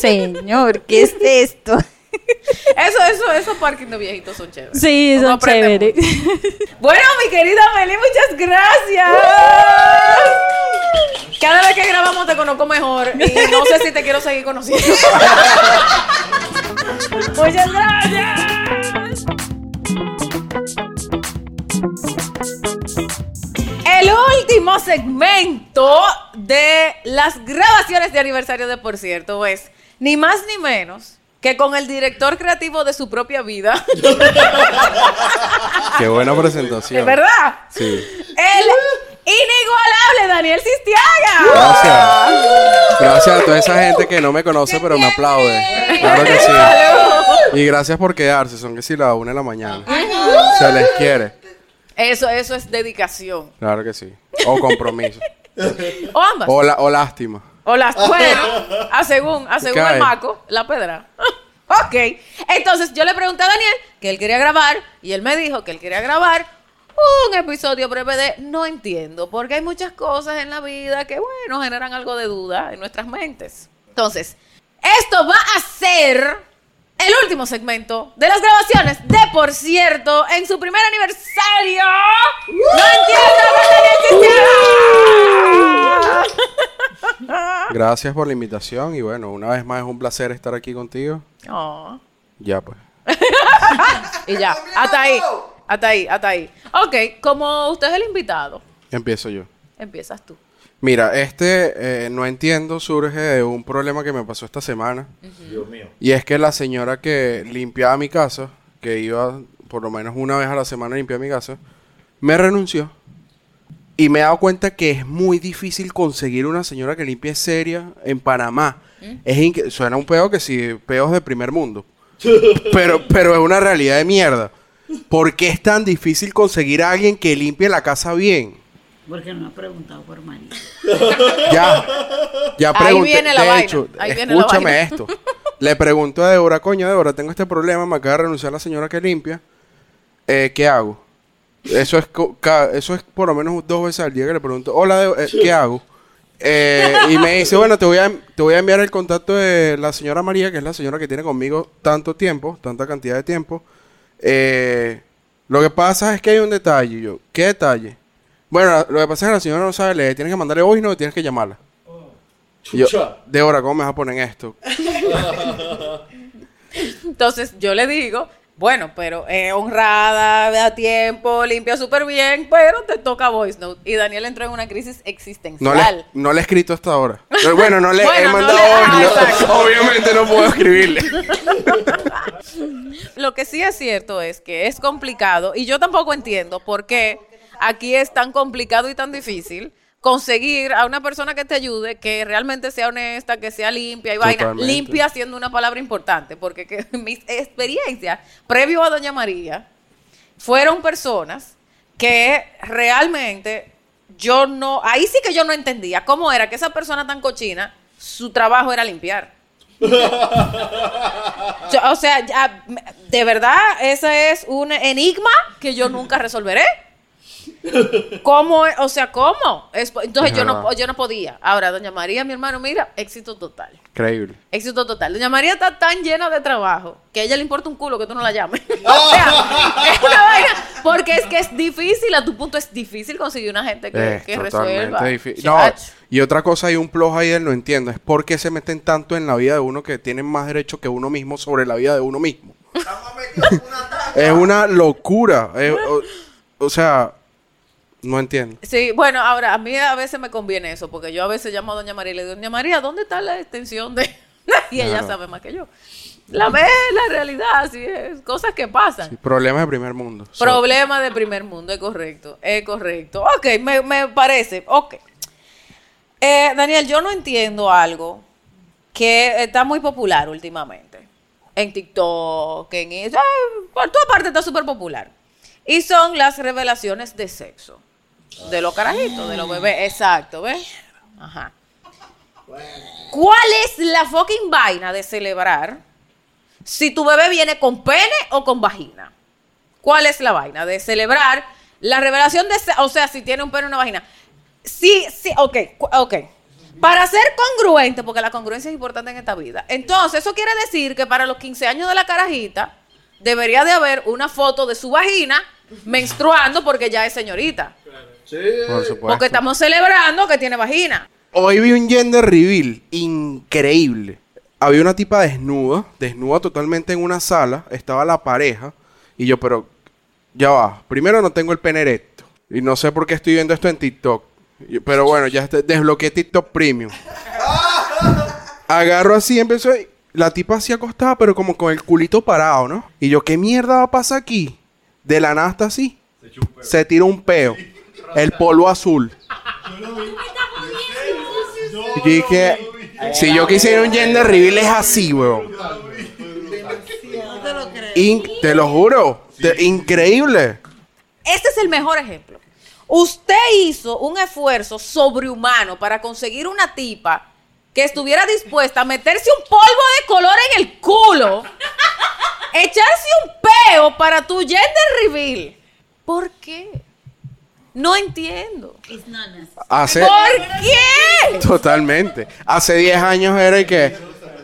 señor, ¿qué es esto? Eso, eso, esos parking de viejitos son chéveres. Sí, Uno son chéveres. Bueno, mi querida Meli, muchas gracias. Cada vez que grabamos te conozco mejor y no sé si te quiero seguir conociendo. muchas gracias. El último segmento de las grabaciones de aniversario de Por cierto es ni más ni menos que con el director creativo de su propia vida. Qué buena presentación. ¿Es verdad? Sí. El inigualable Daniel Sistiaga. Gracias. Gracias a toda esa gente que no me conoce, pero me aplaude. Claro que sí. Y gracias por quedarse. Son que si la una de la mañana. Se les quiere. Eso, eso es dedicación. Claro que sí. O compromiso. O ambas. O, la- o lástima. O las, bueno, a según, a según el maco, la pedra. ok. Entonces yo le pregunté a Daniel que él quería grabar y él me dijo que él quería grabar un episodio breve de No entiendo, porque hay muchas cosas en la vida que, bueno, generan algo de duda en nuestras mentes. Entonces, esto va a ser el último segmento de las grabaciones de Por cierto en su primer aniversario. No entiendo, Gracias por la invitación. Y bueno, una vez más es un placer estar aquí contigo. Oh. Ya pues. Y ya, hasta ahí, hasta ahí, hasta ahí. Ok, como usted es el invitado, Empiezo yo. empiezas tú. Mira, este eh, no entiendo surge de un problema que me pasó esta semana. Dios mío. Y es que la señora que limpiaba mi casa, que iba por lo menos una vez a la semana a limpiar mi casa, me renunció. Y me he dado cuenta que es muy difícil conseguir una señora que limpie seria en Panamá. Es inque- suena un peo que sí, peos de primer mundo. pero, pero es una realidad de mierda. ¿Por qué es tan difícil conseguir a alguien que limpie la casa bien? Porque no ha preguntado por María. Ya, ya Ahí pregunté. viene la de vaina, hecho, ahí viene la escúchame vaina. esto. Le pregunto a Débora, coño, Débora, tengo este problema, me acaba de renunciar la señora que limpia. Eh, ¿Qué hago? Eso es, eso es por lo menos dos veces al día que le pregunto, hola, eh, ¿qué hago? Eh, y me dice, bueno, te voy, a, te voy a enviar el contacto de la señora María, que es la señora que tiene conmigo tanto tiempo, tanta cantidad de tiempo. Eh, lo que pasa es que hay un detalle. Y yo, ¿qué detalle? Bueno, lo que pasa es que la señora no sabe leer. Tienes que mandarle voice no tienes que llamarla. Yo, Chucha. Débora, ¿cómo me vas a poner esto? Entonces yo le digo, bueno, pero es honrada, da tiempo, limpia súper bien, pero te toca voice note. Y Daniel entró en una crisis No existencial. le, no le he escrito hasta ahora. Pero bueno, no le Bueno, he no mandado le-. Obviamente no puedo escribirle. Lo que sí es cierto es que es complicado y yo tampoco entiendo por qué aquí es tan complicado y tan difícil conseguir a una persona que te ayude, que realmente sea honesta, que sea limpia y vaina. Totalmente. Limpia siendo una palabra importante, porque que mis experiencias previo a Doña María fueron personas que realmente yo no, ahí sí que yo no entendía cómo era que esa persona tan cochina, su trabajo era limpiar. Yo, o sea, ya, de verdad, ese es un enigma que yo nunca resolveré. ¿Cómo? O sea, ¿cómo? Es- entonces yo no, yo no podía. Ahora, doña María, mi hermano, mira, éxito total. Increíble. Éxito total. Doña María está tan llena de trabajo que a ella le importa un culo que tú no la llames. o sea, es una vaina. Porque es que es difícil, a tu punto es difícil conseguir una gente que, Es que totalmente resuelva. difícil. No, Chach. y otra cosa, hay un plus ahí del no entiendo. Es por qué se meten tanto en la vida de uno que tienen más derecho que uno mismo sobre la vida de uno mismo. es una locura. Es- o, o sea, no entiendo. Sí, bueno, ahora a mí a veces me conviene eso, porque yo a veces llamo a Doña María y le digo, Doña María, ¿dónde está la extensión de...? y ella sabe más que yo. La ve, la realidad, así es, cosas que pasan. Sí, problemas de primer mundo. So, Problema de primer mundo, es correcto, es correcto. Ok, me, me parece, ok. Eh, Daniel, yo no entiendo algo que está muy popular últimamente. En TikTok, en... eh, por toda parte está súper popular. Y son las revelaciones de sexo. De los carajitos, de los bebés. Exacto, ¿ves? Ajá. ¿Cuál es la fucking vaina de celebrar si tu bebé viene con pene o con vagina? ¿Cuál es la vaina de celebrar la revelación de, o sea, si tiene un pene o una vagina? Sí, sí, ok, ok. Para ser congruente, porque la congruencia es importante en esta vida. Entonces, eso quiere decir que para los 15 años de la carajita, debería de haber una foto de su vagina menstruando porque ya es señorita. Por supuesto. Porque estamos celebrando que tiene vagina. Hoy vi un gender reveal increíble. Había una tipa desnuda, desnuda totalmente en una sala, estaba la pareja, y yo, pero ya va. Primero no tengo el pene erecto, y no sé por qué estoy viendo esto en TikTok. Y- Pero bueno, ya este- desbloqueé TikTok Premium. Agarro así, empezó, y la tipa así acostada, pero como con el culito parado, ¿no? Y yo, ¿qué mierda va a pasar aquí? De la nada está así. Se tira un peo. El polvo azul. Y dije, si yo quisiera un gender reveal es así, weón. In- te lo juro. Te- increíble. Este es el mejor ejemplo. Usted hizo un esfuerzo sobrehumano para conseguir una tipa que estuviera dispuesta a meterse un polvo de color en el culo, echarse un peo para tu gender reveal. ¿Por qué? No entiendo. Hace, ¿Por qué? totalmente. Hace 10 años era que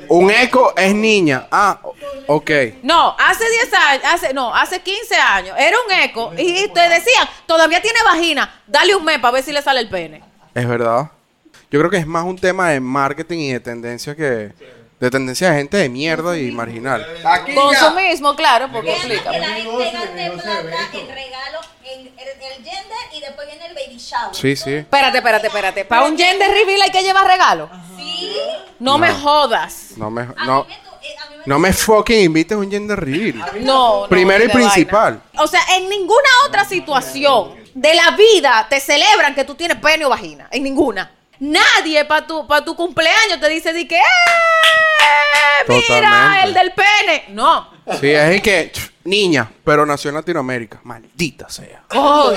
un eco es niña. Ah, ok. No, hace 10 años, hace, no, hace 15 años, era un eco y te decían, todavía tiene vagina, dale un mes para ver si le sale el pene. Es verdad. Yo creo que es más un tema de marketing y de tendencia que... De tendencia de gente de mierda y marginal. Consumismo, claro, porque Que la gente gaste plata en regalo en el, el gender y después viene el baby shower. Sí, sí. Espérate, espérate, espérate. Para un gender reveal hay que llevar regalo. Sí. No, me jodas. No me... No, eh, a mí me no me fucking invites a un gender reveal. No, no, Primero y principal. vaina. O sea, en ninguna otra situación de la vida te celebran que tú tienes pene o vagina. En ninguna. Nadie para tu, pa tu cumpleaños te dice de que, ¡eh! ¡Mira, el del pene! No. Sí, es que... Niña, pero nació en Latinoamérica. Maldita sea. Ah,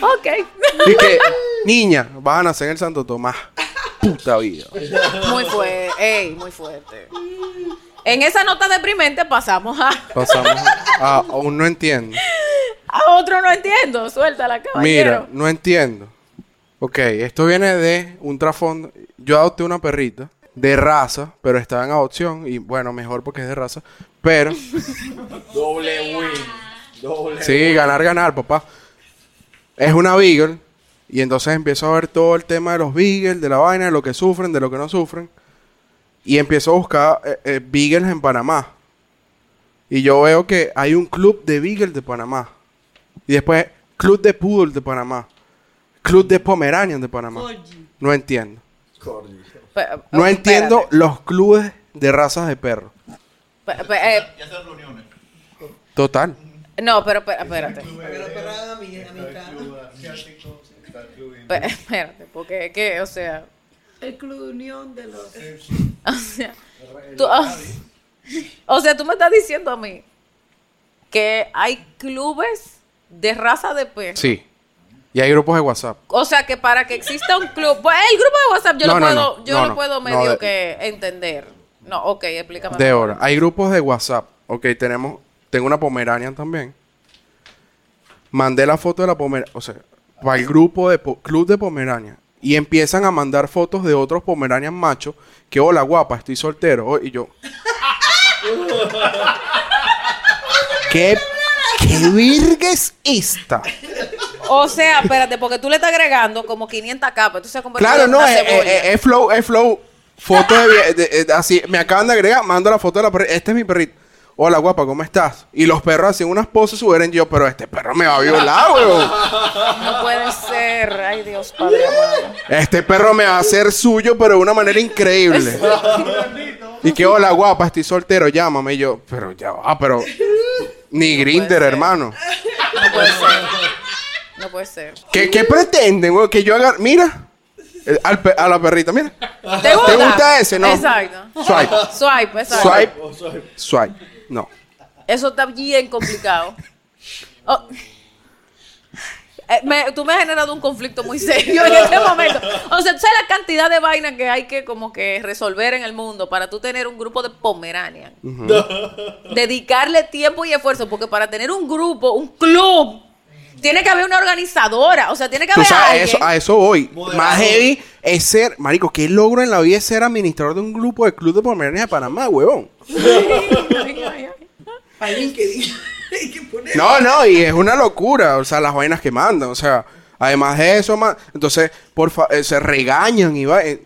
Ok. Y que, niña, vas a nacer en el Santo Tomás. Puta vida. Muy fuerte. Ey, muy fuerte. En esa nota deprimente pasamos a, Pasamos a, a un no entiendo. a otro no entiendo. Suéltala, caballero. Mira, no entiendo. Ok, esto viene de un trasfondo. Yo adopté una perrita de raza, pero estaba en adopción. Y bueno, mejor porque es de raza. Pero, Doble win. Doble sí, ganar, ganar, papá. Es una Beagle. Y entonces empiezo a ver todo el tema de los Beagles, de la vaina, de lo que sufren, de lo que no sufren. Y empiezo a buscar eh, eh, Beagles en Panamá. Y yo veo que hay un club de Beagle de Panamá. Y después, Club de Poodle de Panamá. Club de Pomeranian de Panamá. No entiendo. No ok, entiendo espérate. los clubes de razas de perros. Pe- pe- eh, Total. no, pero pe- espérate. Pe- Espérate, porque es que, o sea, El Club Unión de los... o sea, tú, ah, o sea, tú me estás diciendo a mí que hay clubes de raza de perro. Sí. Y hay grupos de WhatsApp. O sea, que para que exista un club, pues el grupo de WhatsApp yo No, lo no, puedo, no, yo no, lo no, puedo no, medio de- que entender. No, ok, explícame. De mejor. hora. Hay grupos de WhatsApp. Ok, tenemos. Tengo una Pomeranian también. Mandé la foto de la Pomeranian. O sea, para el grupo de po- Club de Pomerania. Y empiezan a mandar fotos de otros Pomeranian machos. Que hola guapa, estoy soltero. Oh, Y yo. ¿Qué, ¿Qué virga es esta? O sea, espérate, porque tú le estás agregando como 500 capas. Entonces se Claro, no, una es, cebolla. es- es flow, es flow. Foto de- de- así, me acaban de agregar, mando la foto de la perrita. Este es mi perrito. Hola, guapa, ¿cómo estás? Y los perros hacían unas poses, subieron yo, pero este perro me va a violar, weón. No puede ser. Ay, Dios, Padre amado. Este perro me va a hacer suyo, pero de una manera increíble. y que, hola, guapa, estoy soltero, llámame. Y yo, pero ya va, pero... Ni Grinder, hermano. No puede ser. No puede ser. ¿Qué, qué pretenden, weón? Que yo haga... Mira, eh, al a la perrita, mira. ¿Te gusta? gusta ese, no? Exacto. Swipe. Swipe, exacto. Swipe. Swipe. No. Eso está bien complicado. Oh. Eh, me- tú me has generado un conflicto muy serio en este momento. O sea, tú sabes la cantidad de vainas que hay que como que resolver en el mundo para tú tener un grupo de Pomeranian. Dedicarle tiempo y esfuerzo, porque para tener un grupo, un club Tiene que haber una organizadora. O sea, tiene que Tú haber sabes, alguien. eso, a eso voy. Moderador. Más heavy es ser, marico, qué logro en la vida es ser administrador de un grupo de club de pomeranias de Panamá, huevón. Para LinkedIn. Hay que poner. No, no, y es una locura, o sea, las vainas que mandan, o sea, además de eso, ma- entonces, por fa- eh, se regañan y va. eh,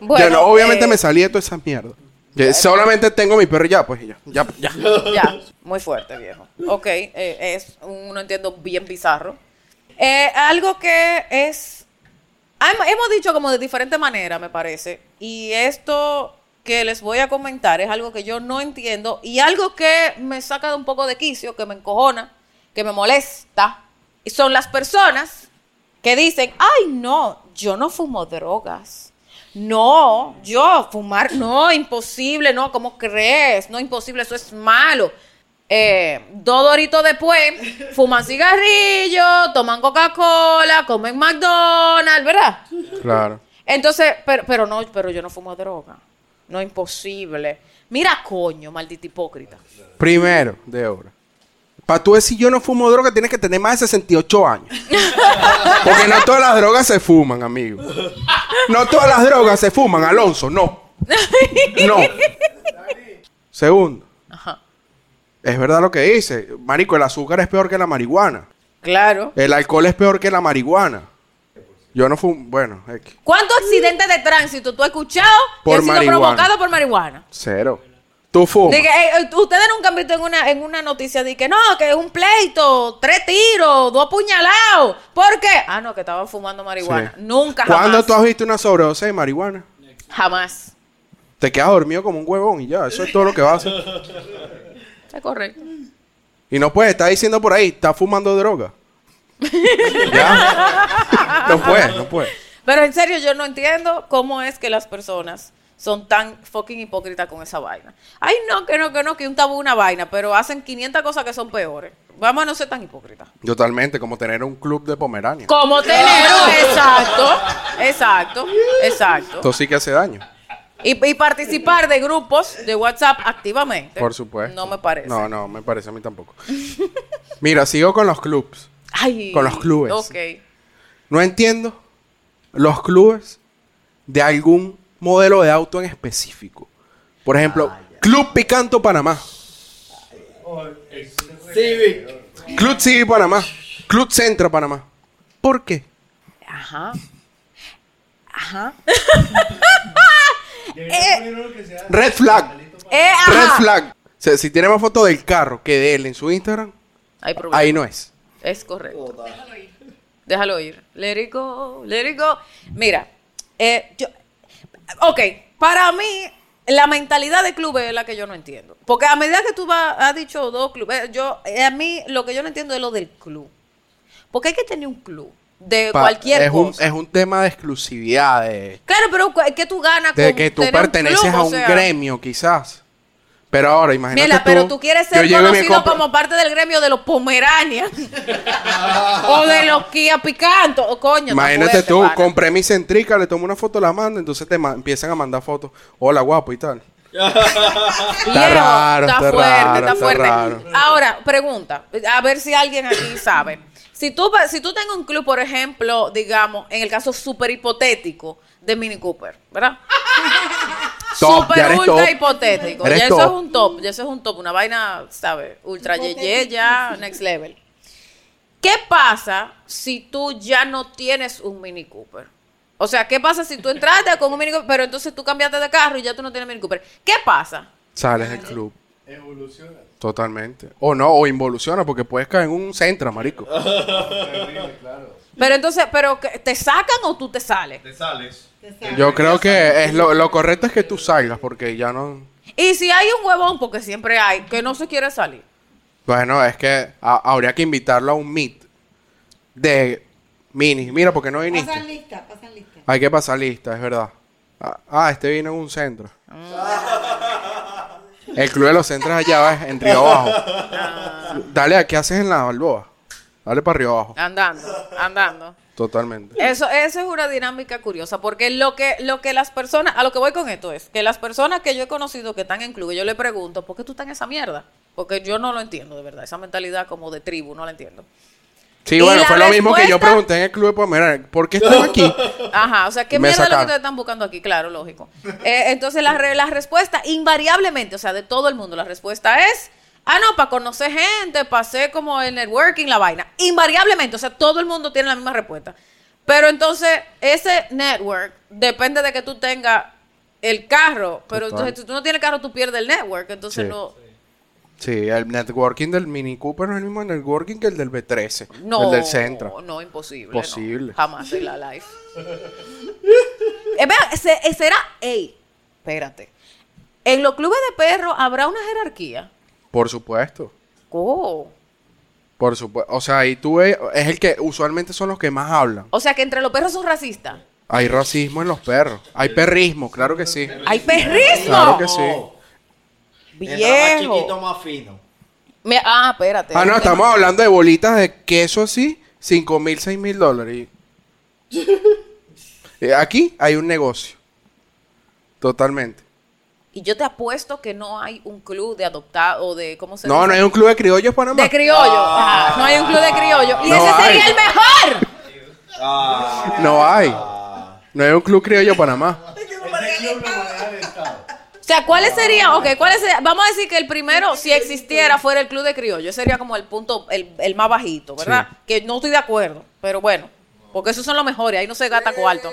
Bueno, yo no, obviamente eh, me salí de toda esa mierda. Yo solamente tengo mi perro y ya, pues ya, ya, ya. Ya, muy fuerte, viejo. Ok, eh, es un, no entiendo, bien bizarro. Eh, algo que es... hem- Hemos dicho como de diferente manera, me parece. Y esto que les voy a comentar es algo que yo no entiendo y algo que me saca de un poco de quicio, que me encojona, que me molesta. Y son las personas que dicen, ay, no, yo no fumo drogas. No, yo fumar, no, imposible, no, ¿cómo crees? No, imposible, eso es malo. Eh, dos doritos después, fuman cigarrillos, toman Coca-Cola, comen McDonald's, ¿verdad? Claro. Entonces, pero, pero no, pero yo no fumo droga. No, imposible. Mira, coño, maldito hipócrita. Primero, de obra. Para tú decir yo no fumo droga, tienes que tener más de 68 años. Porque no todas las drogas se fuman, amigo. No todas las drogas se fuman, Alonso, no. No. Segundo. Es verdad lo que dice. Marico, el azúcar es peor que la marihuana. Claro. El alcohol es peor que la marihuana. Yo no fumo. Bueno, X. ¿Cuántos accidentes de tránsito tú has escuchado que han sido marihuana. provocados por marihuana? Cero. Tú fumas. De que, eh, eh, ustedes nunca han visto en una, en una noticia de que no, que es un pleito, tres tiros, dos puñalados. ¿Por qué? Ah, no, que estaban fumando marihuana. Sí. Nunca, jamás. ¿Cuándo tú has visto una sobredosis de marihuana? Jamás. Te quedas dormido como un huevón y ya. Eso es todo lo que vas a hacer. Es correcto. Y no puedes estar diciendo por ahí, está fumando droga. ¿Ya? No puedes, no puedes. Pero en serio, yo no entiendo cómo es que las personas son tan fucking hipócritas con esa vaina. Ay, no, que no, que no, que un tabú una vaina, pero hacen 500 cosas que son peores. Vamos a no ser tan hipócritas. Totalmente, como tener un club de Pomerania. Como tener, exacto, exacto, exacto. Esto sí que hace daño. Y, y participar de grupos de WhatsApp activamente. Por supuesto. No me parece. No, no, me parece a mí tampoco. Mira, sigo con los clubs. Ay, Con los clubes. Ok. No entiendo los clubes de algún modelo de auto en específico. Por ejemplo, Club Picanto Panamá, Civic. Club Civi Panamá, Club Centro Panamá. ¿Por qué? Ajá. Ajá. Red Flag. Eh. Red Flag. O sea, si tiene más fotos del carro que de él en su Instagram, Hay problema. ahí no es. Es correcto. Déjalo ir. Let it go, let it go. Mira, eh, yo, ok, para mí la mentalidad de clubes es la que yo no entiendo. Porque a medida que tú vas, has dicho dos clubes, yo, eh, a mí lo que yo no entiendo es lo del club. Porque hay que tener un club de Pa- cualquier es un, cosa. es un tema de exclusividad, de, Claro, pero ¿qué tú ganas de con que tú tener un perteneces club? a O un sea, gremio, quizás. Pero ahora, imagínate Mira, tú, pero tú quieres ser conocido como parte del gremio de los Pomeranias o de los Kia Picanto. O coño, está Imagínate tú, compré mi centrica, le tomo una foto, la mando, entonces te ma- empiezan a mandar fotos. Hola, guapo y tal. Viejo, raro, está, está fuerte, raro, está está fuerte. raro. Ahora, pregunta, a ver si alguien aquí sabe. Si tú, si tú tengas un club, por ejemplo, digamos, en el caso súper hipotético de Mini Cooper, ¿verdad? Top, eres ultra top. hipotético. Eres ya eso top. es un top, ya eso es un top, una vaina, ¿sabes? Ultra yeye ya, next level. ¿Qué pasa si tú ya no tienes un Mini Cooper? O sea, ¿qué pasa si tú entraste con un Mini Cooper, pero entonces tú cambiaste de carro y ya tú no tienes Mini Cooper? ¿Qué pasa? Sales del club. Totalmente. O no, o involuciona, porque puedes caer en un centro, marico. Pero entonces, pero que- ¿te sacan o tú te sales? Te sales. Yo creo que es lo, lo correcto es que tú salgas, porque ya no... Y si hay un huevón, porque siempre hay, que no se quiere salir. Bueno, es que a- habría que invitarlo a un meet de mini. Mira, porque no viniste? Pasan lista, pasan lista. Hay que pasar lista, es verdad. Ah, ah, este vino en un centro. El club de los centros allá va en Río Abajo. Dale, ¿qué haces en la Balboa? Dale para Río Abajo. Andando, andando. Totalmente. Eso, eso es una dinámica curiosa, porque lo que, lo que las personas, a lo que voy con esto es, que las personas que yo he conocido que están en club, yo le pregunto, ¿por qué tú estás en esa mierda? Porque yo no lo entiendo, de verdad, esa mentalidad como de tribu, no la entiendo. Sí, Y bueno, fue lo mismo que yo pregunté en el club de Pomerania. ¿Por qué están aquí? Ajá, o sea, ¿qué Me mierda es lo que ustedes están buscando aquí? Claro, lógico. Eh, entonces, la, re- la respuesta, invariablemente, o sea, de todo el mundo, la respuesta es, ah, no, para conocer gente, pasé como el networking, la vaina. Invariablemente, o sea, todo el mundo tiene la misma respuesta. Pero entonces, ese network depende de que tú tengas el carro, pero Total. entonces si tú no tienes carro, tú pierdes el network, entonces Sí. no... Sí, el networking del Mini Cooper no es el mismo networking que el del B13. No, El del Centra. no, imposible. Posible. no. Jamás en la life. Eh, vea, ese- ese era, ey, espérate. En los clubes de perros habrá una jerarquía. Por supuesto. Oh. Por supuesto. O sea, ahí tú ves, es el que usualmente son los que más hablan. O sea que entre los perros son racistas. Hay racismo en los perros. Hay perrismo, claro que sí. ¡Hay perrismo! Claro que sí. Mientras más chiquito, ¡Viejo! más fino. Me- ah, espérate. Ah, no, estamos hablando de bolitas de queso así, 5 mil, 6 mil dólares. Y- Eh, Aquí hay un negocio. Totalmente. Y yo te apuesto que no hay un club de adoptado o de, ¿cómo se No, dice? no hay un club de criollos Panamá. De criollo. Ajá, no hay un club de criollo. Y No ese hay. sería el mejor. Ah, No hay. No hay un club criollo Panamá. O sea, ¿cuáles serían? Ok, ¿cuáles serían? Vamos a decir que el primero, si existiera, fuera el club de criollo. Sería como el punto, el, el más bajito, ¿verdad? Que no estoy de acuerdo, pero bueno. Porque esos son los mejores, ahí no se gasta cuarto.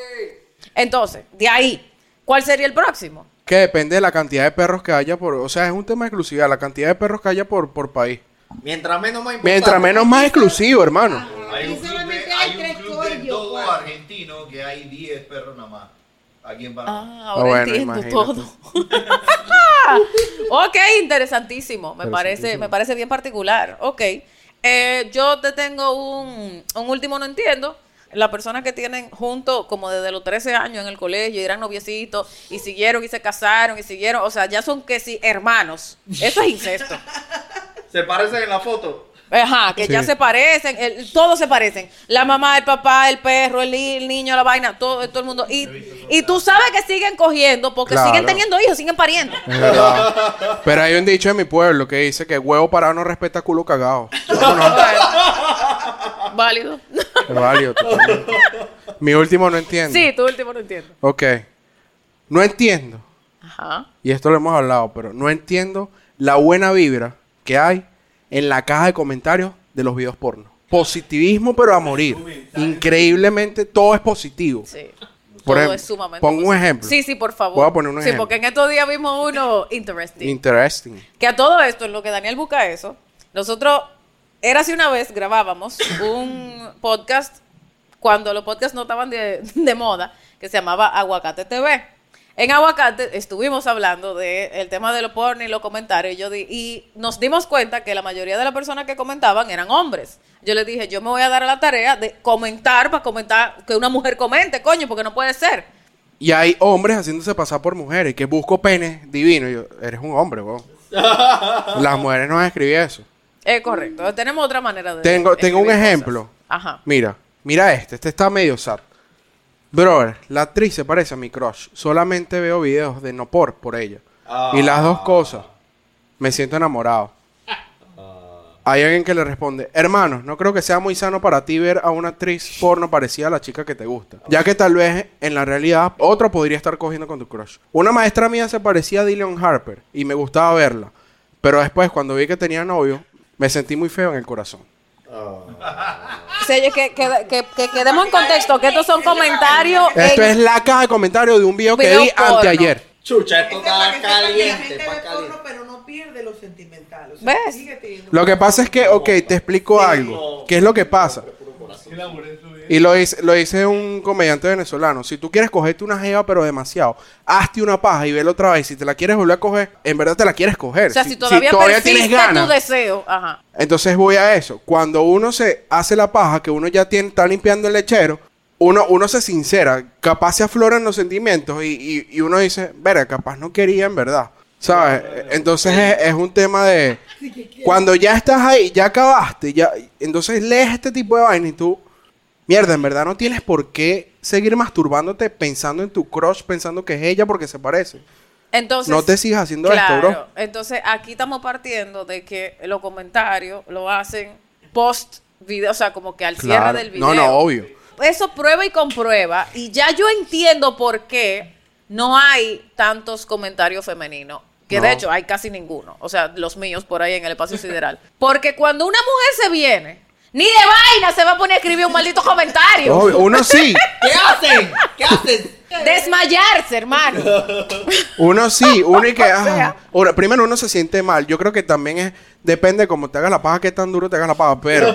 Entonces, de ahí, ¿cuál sería el próximo? Que depende de la cantidad de perros que haya por... O sea, es un tema de exclusividad. La cantidad de perros que haya por, por país. mientras menos más importante. Mientras menos más exclusivo, hermano. Hay un Aquí club solamente de, hay un club de todo argentino que hay 10 perros nada más. Aquí en Panamá. Ah, ahora bueno, entiendo imagínate. todo. ok, interesantísimo. Me parece, me parece bien particular. Ok. Eh, yo te tengo un, un último no entiendo. Las personas que tienen juntos como desde los 13 años en el colegio, y eran noviecitos, y siguieron y se casaron, y siguieron, o sea, ya son que sí, hermanos. Eso es incesto. Se parecen en la foto. Ajá, que Sí. ya se parecen, el- todos se parecen. La mamá, el papá, el perro, el, ni- el niño, la vaina, todo, todo el mundo. Y, y tú sabes que siguen cogiendo porque Claro. siguen teniendo hijos, siguen pariendo. Es verdad. Pero hay un dicho en mi pueblo que dice que huevo parado no respeta culo cagado. No, Válido. válido. Mi último no entiendo. Sí, tu último no entiendo. Ok. No entiendo. Ajá. Y esto lo hemos hablado, pero no entiendo la buena vibra que hay en la caja de comentarios de los videos porno. Positivismo, pero a morir. Increíblemente todo es positivo. Sí. Por Todo ejemplo, es sumamente pongo un ejemplo. Sí, sí, por favor. Voy a poner un Sí, ejemplo. porque en estos días vimos uno interesting. Interesting. Que a todo esto, en lo que Daniel busca eso, nosotros, era así una vez, grabábamos un podcast cuando los podcasts no estaban de, de moda, que se llamaba Aguacate TV. En Aguacate estuvimos hablando del tema de los porno y los comentarios y, yo di- y nos dimos cuenta que la mayoría de las personas que comentaban eran hombres. Yo les dije, yo me voy a dar a la tarea de comentar para comentar, que una mujer comente, coño, porque no puede ser. Y hay hombres haciéndose pasar por mujeres que busco penes divinos. Y yo, eres un hombre, weón. Las mujeres no escribí eso. Es correcto. Tenemos otra manera de... Tengo, tengo un ejemplo. cosas. Ajá. Mira, mira este. Este está medio sad. Brother, la actriz se parece a mi crush. Solamente veo videos de no por por ella. Y las dos cosas. Me siento enamorado. Hay alguien que le responde, hermano, no creo que sea muy sano para ti ver a una actriz porno parecida a la chica que te gusta. Ya que tal vez en la realidad otro podría estar cogiendo con tu crush. Una maestra mía se parecía a Dillion Harper y me gustaba verla. Pero después cuando vi que tenía novio, me sentí muy feo en el corazón. O sea, que, que- que- que quedemos en contexto, que estos son comentarios. Esto en- es la caja de comentarios de un video que Video vi porno. anteayer. Chucha, esto Es que para está que que caliente, está pero no pierde lo sentimental. O sea, ¿Ves? sigue Lo que pasa es que, ok, te explico algo. ¿Qué es lo que pasa? Y lo dice, lo dice un comediante venezolano. Si tú quieres cogerte una jeva, pero demasiado, hazte una paja y vela otra vez. Si te la quieres volver a coger, en verdad te la quieres coger. o sea, si, todavía, tienes persiste ganas. tu deseo. Ajá. Entonces voy a eso. Cuando uno se hace la paja, que uno ya tiene, está limpiando el lechero, uno, uno se sincera, capaz se afloran los sentimientos y, y- y uno dice, verga, capaz no quería en verdad. ¿Sabes? Entonces es, es un tema de... Cuando ya estás ahí, ya acabaste, ya, entonces lees este tipo de vaina y tú, mierda, en verdad no tienes por qué seguir masturbándote pensando en tu crush, pensando que es ella porque se parece. Entonces, No te sigas haciendo esto, bro. Entonces, aquí estamos partiendo de que los comentarios lo hacen post video, o sea, como que al cierre del video. No, no, obvio. Eso prueba y comprueba. Y ya yo entiendo por qué no hay tantos comentarios femeninos. Que de hecho hay casi ninguno. O sea, los míos por ahí en el espacio sideral. Porque cuando una mujer se viene, ni de vaina se va a poner a escribir un maldito comentario. Obvio, Uno sí, ¿Qué hacen? ¿Qué hacen? Desmayarse, hermano. uno sí, uno y que... Ah, ahora, primero uno se siente mal. Yo creo que también es... Depende de cómo te hagas la paja, qué tan duro te hagas la paja. Pero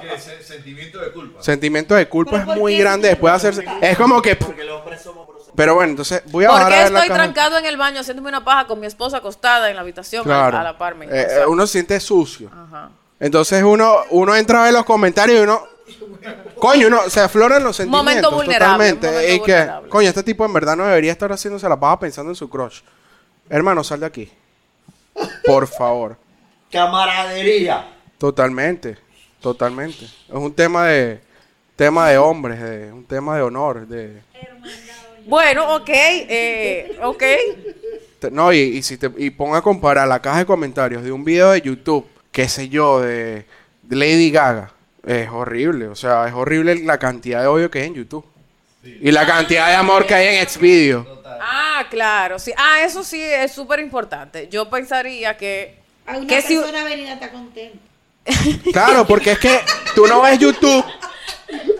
¿Qué? Se- Sentimiento de culpa. sentimiento de culpa ¿Pero es por muy qué? grande después de hacerse... Es como que... Porque los hombres somos groseros. Pero bueno, entonces voy a ¿Por bajar a qué ver la estoy caja. trancado en el baño haciéndome una paja con mi esposa acostada en la habitación a- Claro. a, la par mía? Eh, O sea, eh, uno se siente sucio. ajá. Entonces uno, uno entra a ver los comentarios y uno... Coño, uno se afloran los sentimientos. Momento vulnerable, Totalmente. momento y que, coño, este tipo en verdad no debería estar haciéndose la paja pensando en su crush. Hermano, sal de aquí. Por favor. Camaradería. Totalmente. Totalmente. Es un tema de... Tema de hombres, de, un tema de honor, de... Bueno, ok, eh, ok. No, y, y si te y ponga a comparar la caja de comentarios de un video de YouTube, qué sé yo, de, de Lady Gaga, es horrible. O sea, es horrible la cantidad de odio que hay en YouTube. Y la cantidad de amor que hay en Xvideo. Ah, claro, sí. Ah, eso sí es súper importante. Yo pensaría que... que si- venida está contenta. Claro, porque es que tú no ves YouTube.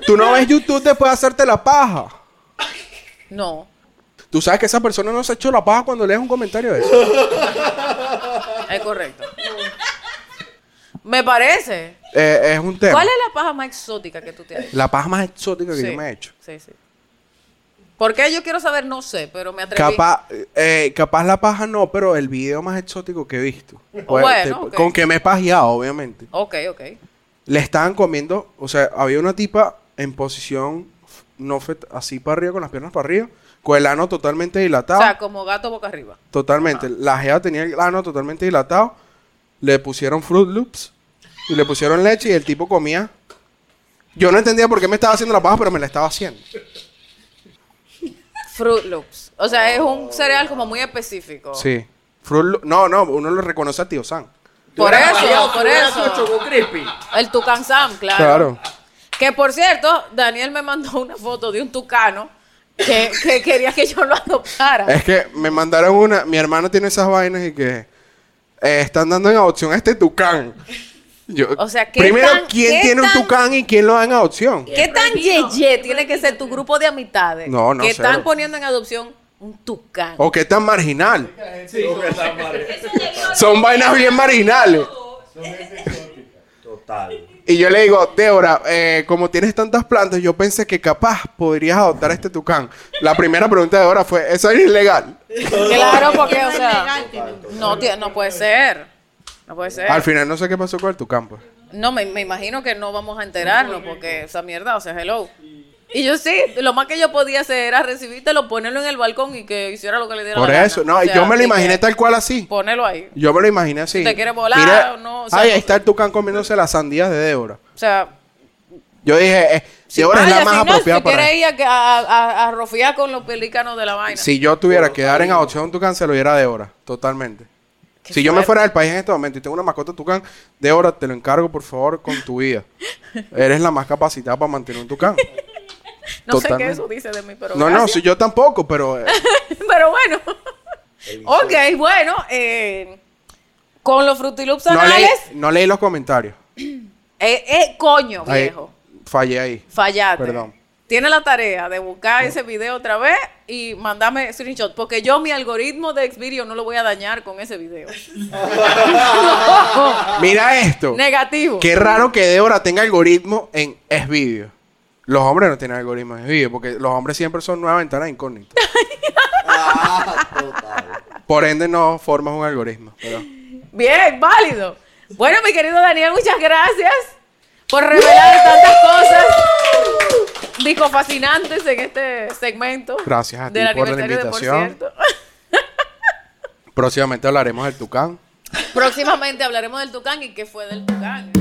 Tú no ves YouTube después de hacerte la paja. No, Tú sabes que esa persona no se ha hecho la paja cuando lees un comentario de eso. es correcto. Me parece. Eh, es un tema. ¿Cuál es la paja más exótica que tú te has hecho? La paja más exótica que Sí, yo me he hecho. Sí, sí. ¿Por qué yo quiero saber? No sé, pero me atreví. Capaz, eh, capaz la paja no, pero el video más exótico que he visto. Pues, Bueno, te- ok. Con que me he pajeado, obviamente. Ok, ok. Le estaban comiendo, o sea, había una tipa en posición no así para arriba, con las piernas para arriba, con el ano totalmente dilatado. O sea, como gato boca arriba. totalmente. La jeva tenía el ano totalmente dilatado. Le pusieron Fruit Loops y le pusieron leche y el tipo comía. Yo no entendía por qué me estaba haciendo la paja, pero me la estaba haciendo. Fruit Loops. O sea, es un cereal como muy específico. Sí. Fruit Loo- no, no, uno lo reconoce a Tío San. Por eso, por eso. El Tucán Sam, claro. Claro. Que por cierto, Daniel me mandó una foto de un tucano que, que quería que yo lo adoptara. Es que me mandaron una. Mi hermano tiene esas vainas y que eh, están dando en adopción a este tucán. Yo, O sea, ¿qué primero, tan- ¿quién qué tiene un tucán y quién lo da en adopción? ¿Qué tan yeye tiene que ser tu grupo de amistades No, no, que cero. están poniendo en adopción un tucán? ¿O qué tan marginal? Sí. Son vainas bien marginales. Total. Y yo le digo, Débora, eh, como tienes tantas plantas, yo pensé que capaz podrías adoptar a este tucán. La primera pregunta de Débora fue, ¿eso es ilegal? Claro, porque, o sea, no, no puede ser. No puede ser. Al final no sé qué pasó con el tucán, pues. No, me, me imagino que no vamos a enterarnos porque esa mierda, o sea, hello. Y yo sí, lo más que yo podía hacer era recibírtelo, ponerlo en el balcón y que hiciera lo que le diera Por la eso, gana. no, O sea, yo me lo imaginé tal cual así. Ponelo ahí. Yo me lo imaginé así. Si te quiere volar Mira, o no, o sea, ay, no ahí está el tucán comiéndose las sandías de Débora. O sea, Yo dije, eh, Débora es la más si no, apropiada si para ir a, a, a- a rofiar con los pelícanos de la vaina. Si yo tuviera que dar en adopción un tucán, se lo diera a Débora. Totalmente. Qué si yo me fuera del país en este momento y tengo una mascota tucán, Débora, te lo encargo, por favor, con tu vida. Eres la más capacitada para mantener un tucán. no sé qué eso dice de mí, pero no, no, si yo tampoco, pero... eh, pero bueno. ok, bueno. eh, con los frutiloops no, leí, anales, no leí los comentarios. eh, eh, coño, Ahí, viejo. fallé ahí. Fallaste. Perdón. Tiene la tarea de buscar ese video otra vez y mandarme screenshot. Porque yo mi algoritmo de Xvideo no lo voy a dañar con ese video. Mira esto. Negativo. Qué raro que Débora tenga algoritmo en S-Video. Los hombres no tienen algoritmo en S-Video porque los hombres siempre son nueva ventana incógnita. Ah, total. Por ende no formas un algoritmo. pero- Bien, válido. Bueno, mi querido Daniel, muchas gracias por revelar tantas cosas dijo fascinantes en este segmento. Gracias a ti del por la Por invitación. Próximamente hablaremos del tucán. Próximamente hablaremos del Tucán y qué fue del Tucán.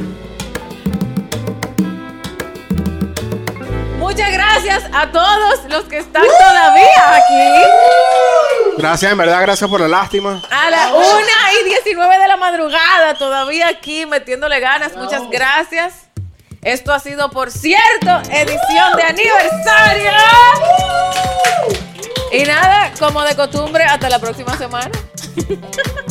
Muchas gracias a todos los que están todavía aquí. Gracias, en verdad, gracias por la lástima. A la 1 y 19 de la madrugada todavía aquí metiéndole ganas. Muchas gracias. Esto ha sido, por cierto, edición de aniversario. Y nada, como de costumbre, hasta la próxima semana.